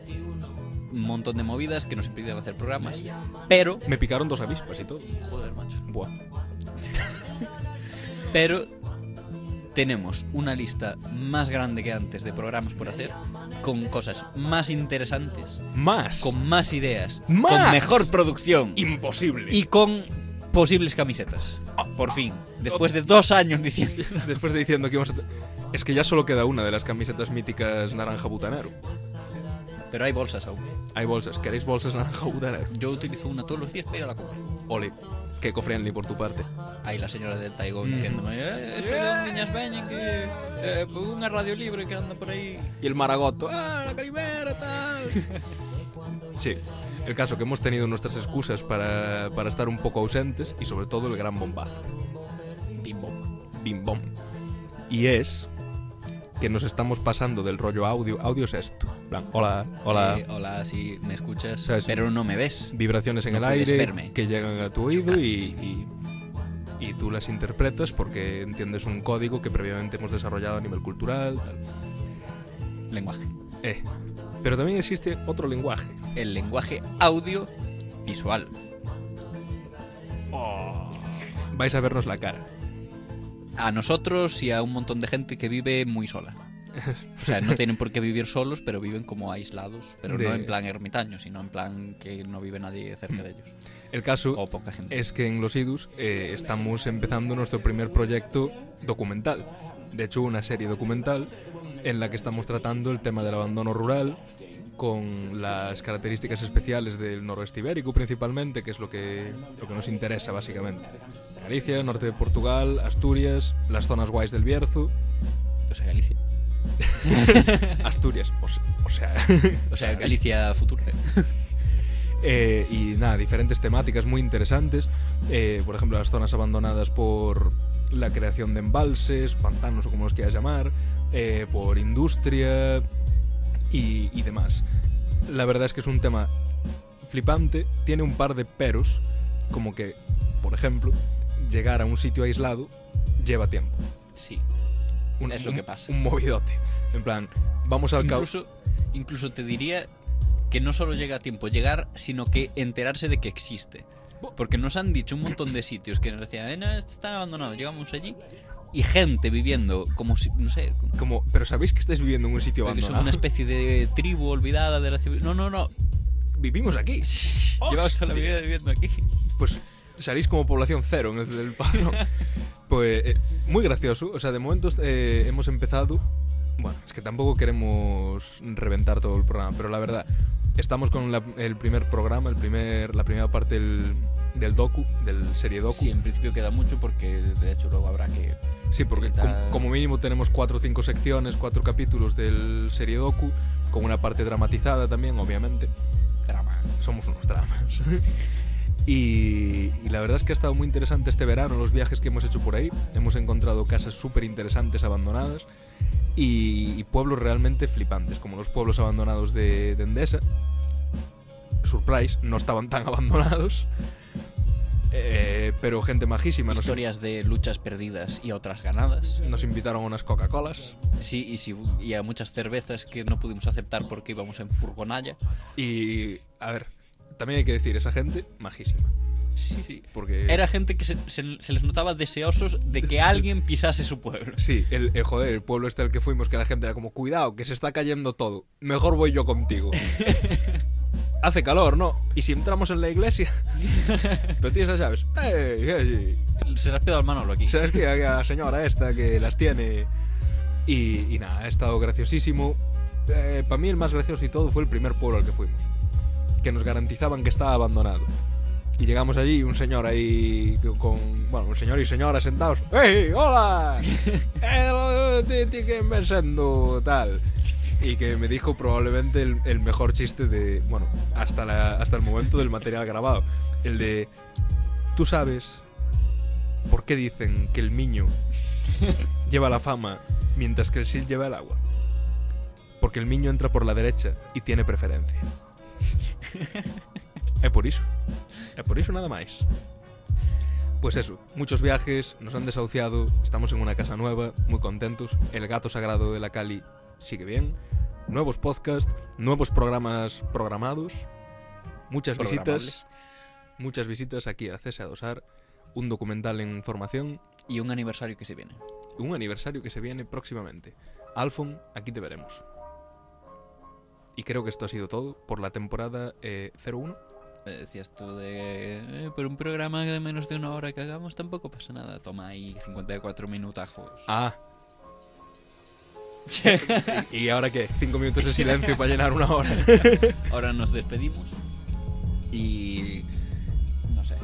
un montón de movidas que nos impidieron hacer programas. Pero, Me picaron dos avispas y todo. joder, macho. Buah. Pero tenemos una lista más grande que antes de programas por hacer, con cosas más interesantes, Más. con más ideas, ¡Más! con mejor producción Imposible. y con posibles camisetas. Por fin, después de dos años diciendo. Después de diciendo que íbamos a... Es que ya solo queda una de las camisetas míticas naranja butanero. Pero hay bolsas aún. Hay bolsas. ¿Queréis bolsas naranja butanero? Yo utilizo una todos los días a la compra. Ole. Que eco-friendly por tu parte. Aí la señora de Taigón Mm. diciéndome eh, Eso de un niñas veñen que eh, Unha radio libre que anda por aí Y el maragoto. ¡Ah, la calimera, tal! sí. El caso que hemos tenido nuestras excusas para, para estar un poco ausentes y sobre todo el gran bombazo. Bim bom. Bim bom. Y es que nos estamos pasando del rollo audio. Audio es esto. plan, hola, hola. Eh, hola, si me escuchas, ¿Sabes? pero no me ves. vibraciones en no el aire verme. que llegan a tu oído y, y tú las interpretas porque entiendes un código que previamente hemos desarrollado a nivel cultural. Tal. Lenguaje. Eh. Pero también existe otro lenguaje. El lenguaje audiovisual. Vais a vernos la cara. A nosotros y a un montón de gente que vive muy sola. O sea, no tienen por qué vivir solos, pero viven como aislados. Pero De- no en plan ermitaño, sino en plan que no vive nadie cerca de ellos. El caso O poca gente. es que en los IDUS eh, estamos empezando nuestro primer proyecto documental. De hecho, una serie documental en la que estamos tratando el tema del abandono rural con las características especiales del noroeste ibérico principalmente, que es lo que, lo que nos interesa básicamente. Galicia, norte de Portugal, Asturias, las zonas guays del Bierzo, O sea, Galicia. Asturias, o, se- o sea, O sea, Galicia futura. Eh, y nada, diferentes temáticas muy interesantes. Eh, por ejemplo, las zonas abandonadas por la creación de embalses, pantanos o como los quieras llamar, eh, por industria y, y demás. La verdad es que es un tema flipante, tiene un par de peros, como que, por ejemplo, llegar a un sitio aislado lleva tiempo. Sí. Un- Es lo un- que pasa. Un movidote. En plan, vamos al cabo. Incluso, incluso te diría que no solo llega a tiempo llegar, sino que enterarse de que existe. Porque nos han dicho un montón de sitios que nos decían, eh, no, esto está abandonado. Llegamos allí y gente viviendo como si, no sé, como pero sabéis que estáis viviendo en un sitio que son abandonado. una especie de tribu olvidada de la civilización. No, no, no. Vivimos aquí. Llevamos toda la vida viviendo aquí. pues salís como población cero en el del palo. pues eh, muy gracioso. O sea, de momento eh, hemos empezado. Bueno, es que tampoco queremos reventar todo el programa, pero la verdad, estamos con la- el primer programa, el primer, la primera parte del, del docu, del serie docu. Sí, en principio queda mucho porque de hecho luego habrá que... Sí, porque Ahorita- com- como mínimo tenemos cuatro o cinco secciones, cuatro capítulos del serie docu, con una parte dramatizada también, obviamente. Drama. Somos unos dramas. y, y la verdad es que ha estado muy interesante este verano los viajes que hemos hecho por ahí. Hemos encontrado casas súper interesantes abandonadas y, y pueblos realmente flipantes, como los pueblos abandonados de, de Endesa. Surprise, no estaban tan abandonados. Eh, pero gente majísima. Nos, Historias de luchas perdidas y otras ganadas. nos invitaron a unas Coca-Colas. Sí, y, sí, y a muchas cervezas que no pudimos aceptar porque íbamos en furgonalla. Y, a ver, también hay que decir, esa gente majísima. Sí, sí. Porque... Era gente que se, se- se les notaba deseosos de que alguien pisase su pueblo. Sí, el, el- joder, el pueblo este al que fuimos, que la gente era como, cuidado, que se está cayendo todo. Mejor voy yo contigo. Hace calor, ¿no? ¿Y si entramos en la iglesia? Pero tienes las llaves. ¡Ey, ey! Se las pido al Manolo aquí. ¿Sabes que la señora esta que las tiene? Y, y nada, ha estado graciosísimo. Para mí el más gracioso y todo fue el primer pueblo al que fuimos. Que nos garantizaban que estaba abandonado. Y llegamos allí un señor ahí con... Bueno, un señor y señora sentados. ¡Hey, hola! Eh, que me sendo tal. Y que me dijo probablemente el, el mejor chiste de... Bueno, hasta, la, hasta el momento del material grabado. El de... Tú sabes por qué dicen que el niño lleva la fama mientras que el sil lleva el agua. Porque el niño entra por la derecha y tiene preferencia. É por iso. É por iso nada máis. Pues eso, muchos viajes, nos han desahuciado, estamos en una casa nueva, muy contentos. El gato sagrado de la Cali sigue bien. Nuevos podcasts, nuevos programas programados, muchas visitas, muchas visitas aquí a Cesa Dosar, un documental en formación, Y un aniversario que se viene. un aniversario que se viene próximamente. Alfon, aquí te veremos. Y creo que esto ha sido todo por la temporada eh, 01. Eh, Decías tú de... eh, por un programa de menos de una hora que hagamos tampoco pasa nada. Toma ahí 54 minutajos. Ah. ¿Y ahora qué? Cinco minutos de silencio para llenar una hora. Ahora nos despedimos. Y... No sé.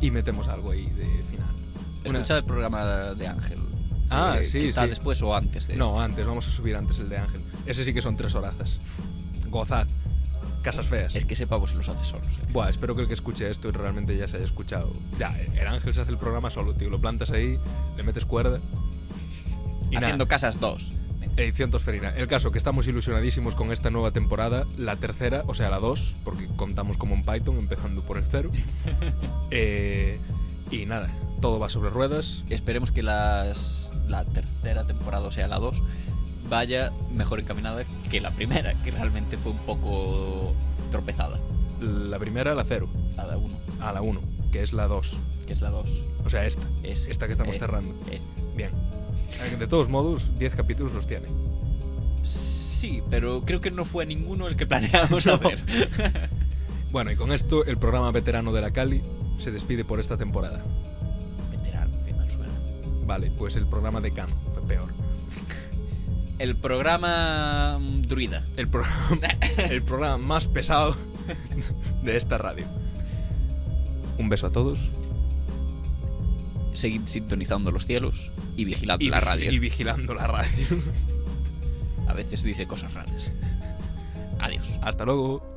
Y metemos algo ahí de final. Una- Escucha el programa de Ángel. Ah, que- sí, que está sí. después o antes de No, este. antes, vamos a subir antes el de Ángel. Ese sí que son tres horazas. Gozad. Casas feas. Es que ese pavo se los hace solos. eh. Buah, espero que el que escuche esto realmente ya se haya escuchado. Ya, el Ángel se hace el programa solo, tío. Lo plantas ahí, le metes cuerda. Y Haciendo nada, casas dos. edición tosferina. El caso, que estamos ilusionadísimos con esta nueva temporada, la tercera, o sea, la 2, porque contamos como en Python, empezando por el cero. Eh, y nada, todo va sobre ruedas. Esperemos que las, la tercera temporada, o sea, la 2, vaya mejor encaminada que la primera, que realmente fue un poco tropezada. La primera, la 0. La de 1, A la 1, que es la 2. que es la 2. O sea, esta. Es, Esta que estamos eh, cerrando. eh. Bien. De todos modos, 10 capítulos los tiene. Sí, pero creo que no fue ninguno el que planeábamos hacer. Bueno, y con esto, el programa veterano de la Cali se despide por esta temporada. Veterano, qué mal suena. Vale, pues el programa decano, peor. El programa mm, Druida. El, pro- el programa más pesado de esta radio. Un beso a todos. Seguid sintonizando los cielos y vigilando Y, la radio. y vigilando la radio. A veces dice cosas raras. Adiós. Hasta luego.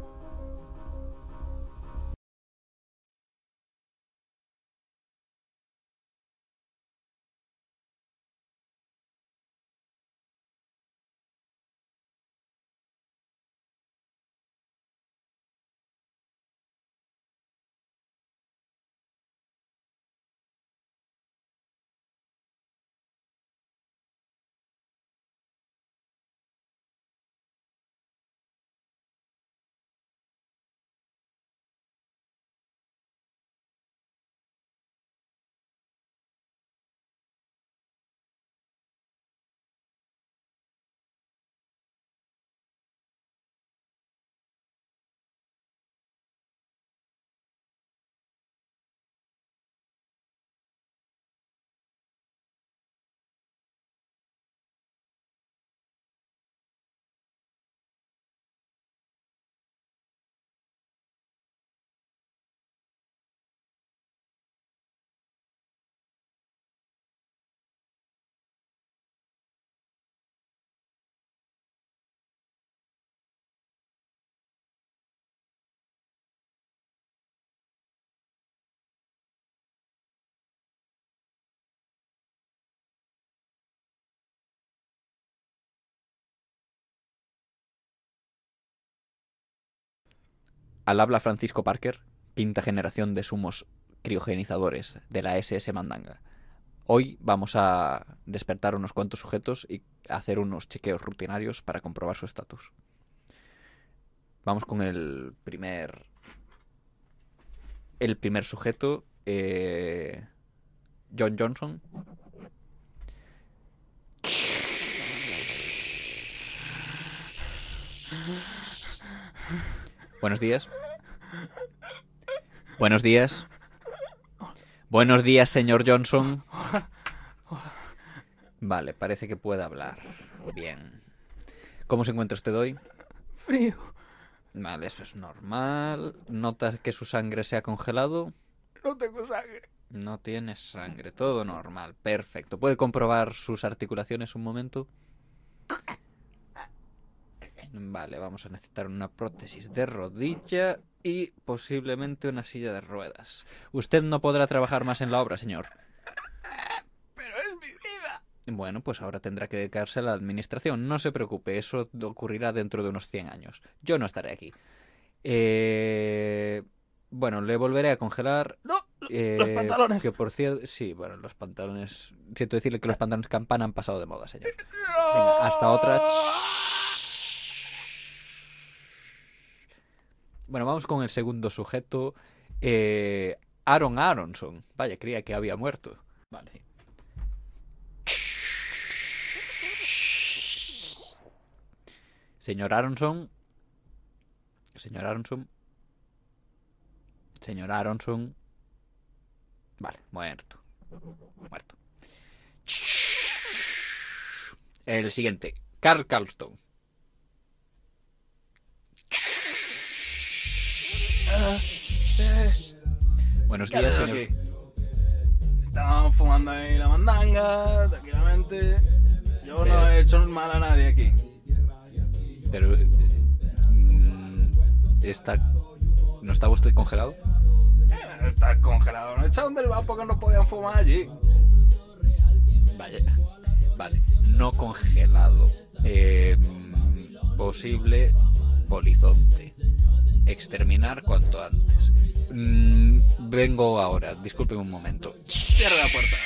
Al habla Francisco Parker, quinta generación de sumos criogenizadores de la SS Mandanga. Hoy vamos a despertar unos cuantos sujetos y hacer unos chequeos rutinarios para comprobar su estatus. Vamos con el primer. El primer sujeto. eh, John Johnson. Buenos días. Buenos días. Buenos días, señor Johnson. Vale, parece que puede hablar. Bien. ¿Cómo se encuentra usted hoy? Frío. Vale, eso es normal. ¿Nota que su sangre se ha congelado? No tengo sangre. No tiene sangre, todo normal. Perfecto. ¿Puede comprobar sus articulaciones un momento? Vale, vamos a necesitar una prótesis de rodilla y posiblemente una silla de ruedas. Usted no podrá trabajar más en la obra, señor. Pero es mi vida. Bueno, pues ahora tendrá que dedicarse a la administración. No se preocupe, eso ocurrirá dentro de unos 100 años. Yo no estaré aquí. Eh, Bueno, le volveré a congelar. No, eh, los pantalones. Que por cierto, sí, bueno, los pantalones. Siento decirle que los pantalones campana han pasado de moda, señor. Venga, hasta otra. Bueno, vamos con el segundo sujeto. eh, Aaron Aronson. Vaya, creía que había muerto. Vale. Señor Aronson. Señor Aronson. Señor Aronson. Vale, muerto. Muerto. El siguiente. Carl Carlston. Buenos días, señor. Estaban fumando ahí la mandanga, tranquilamente. Yo no he hecho mal a nadie aquí. Pero. eh, mm, está... ¿No estaba usted congelado? Eh, Está congelado. No echaron del vapo que no podían fumar allí. Vaya. Vale. No congelado. Eh, posible polizonte. Exterminar cuanto antes. Mm, vengo ahora. Disculpen un momento. Cierra la puerta.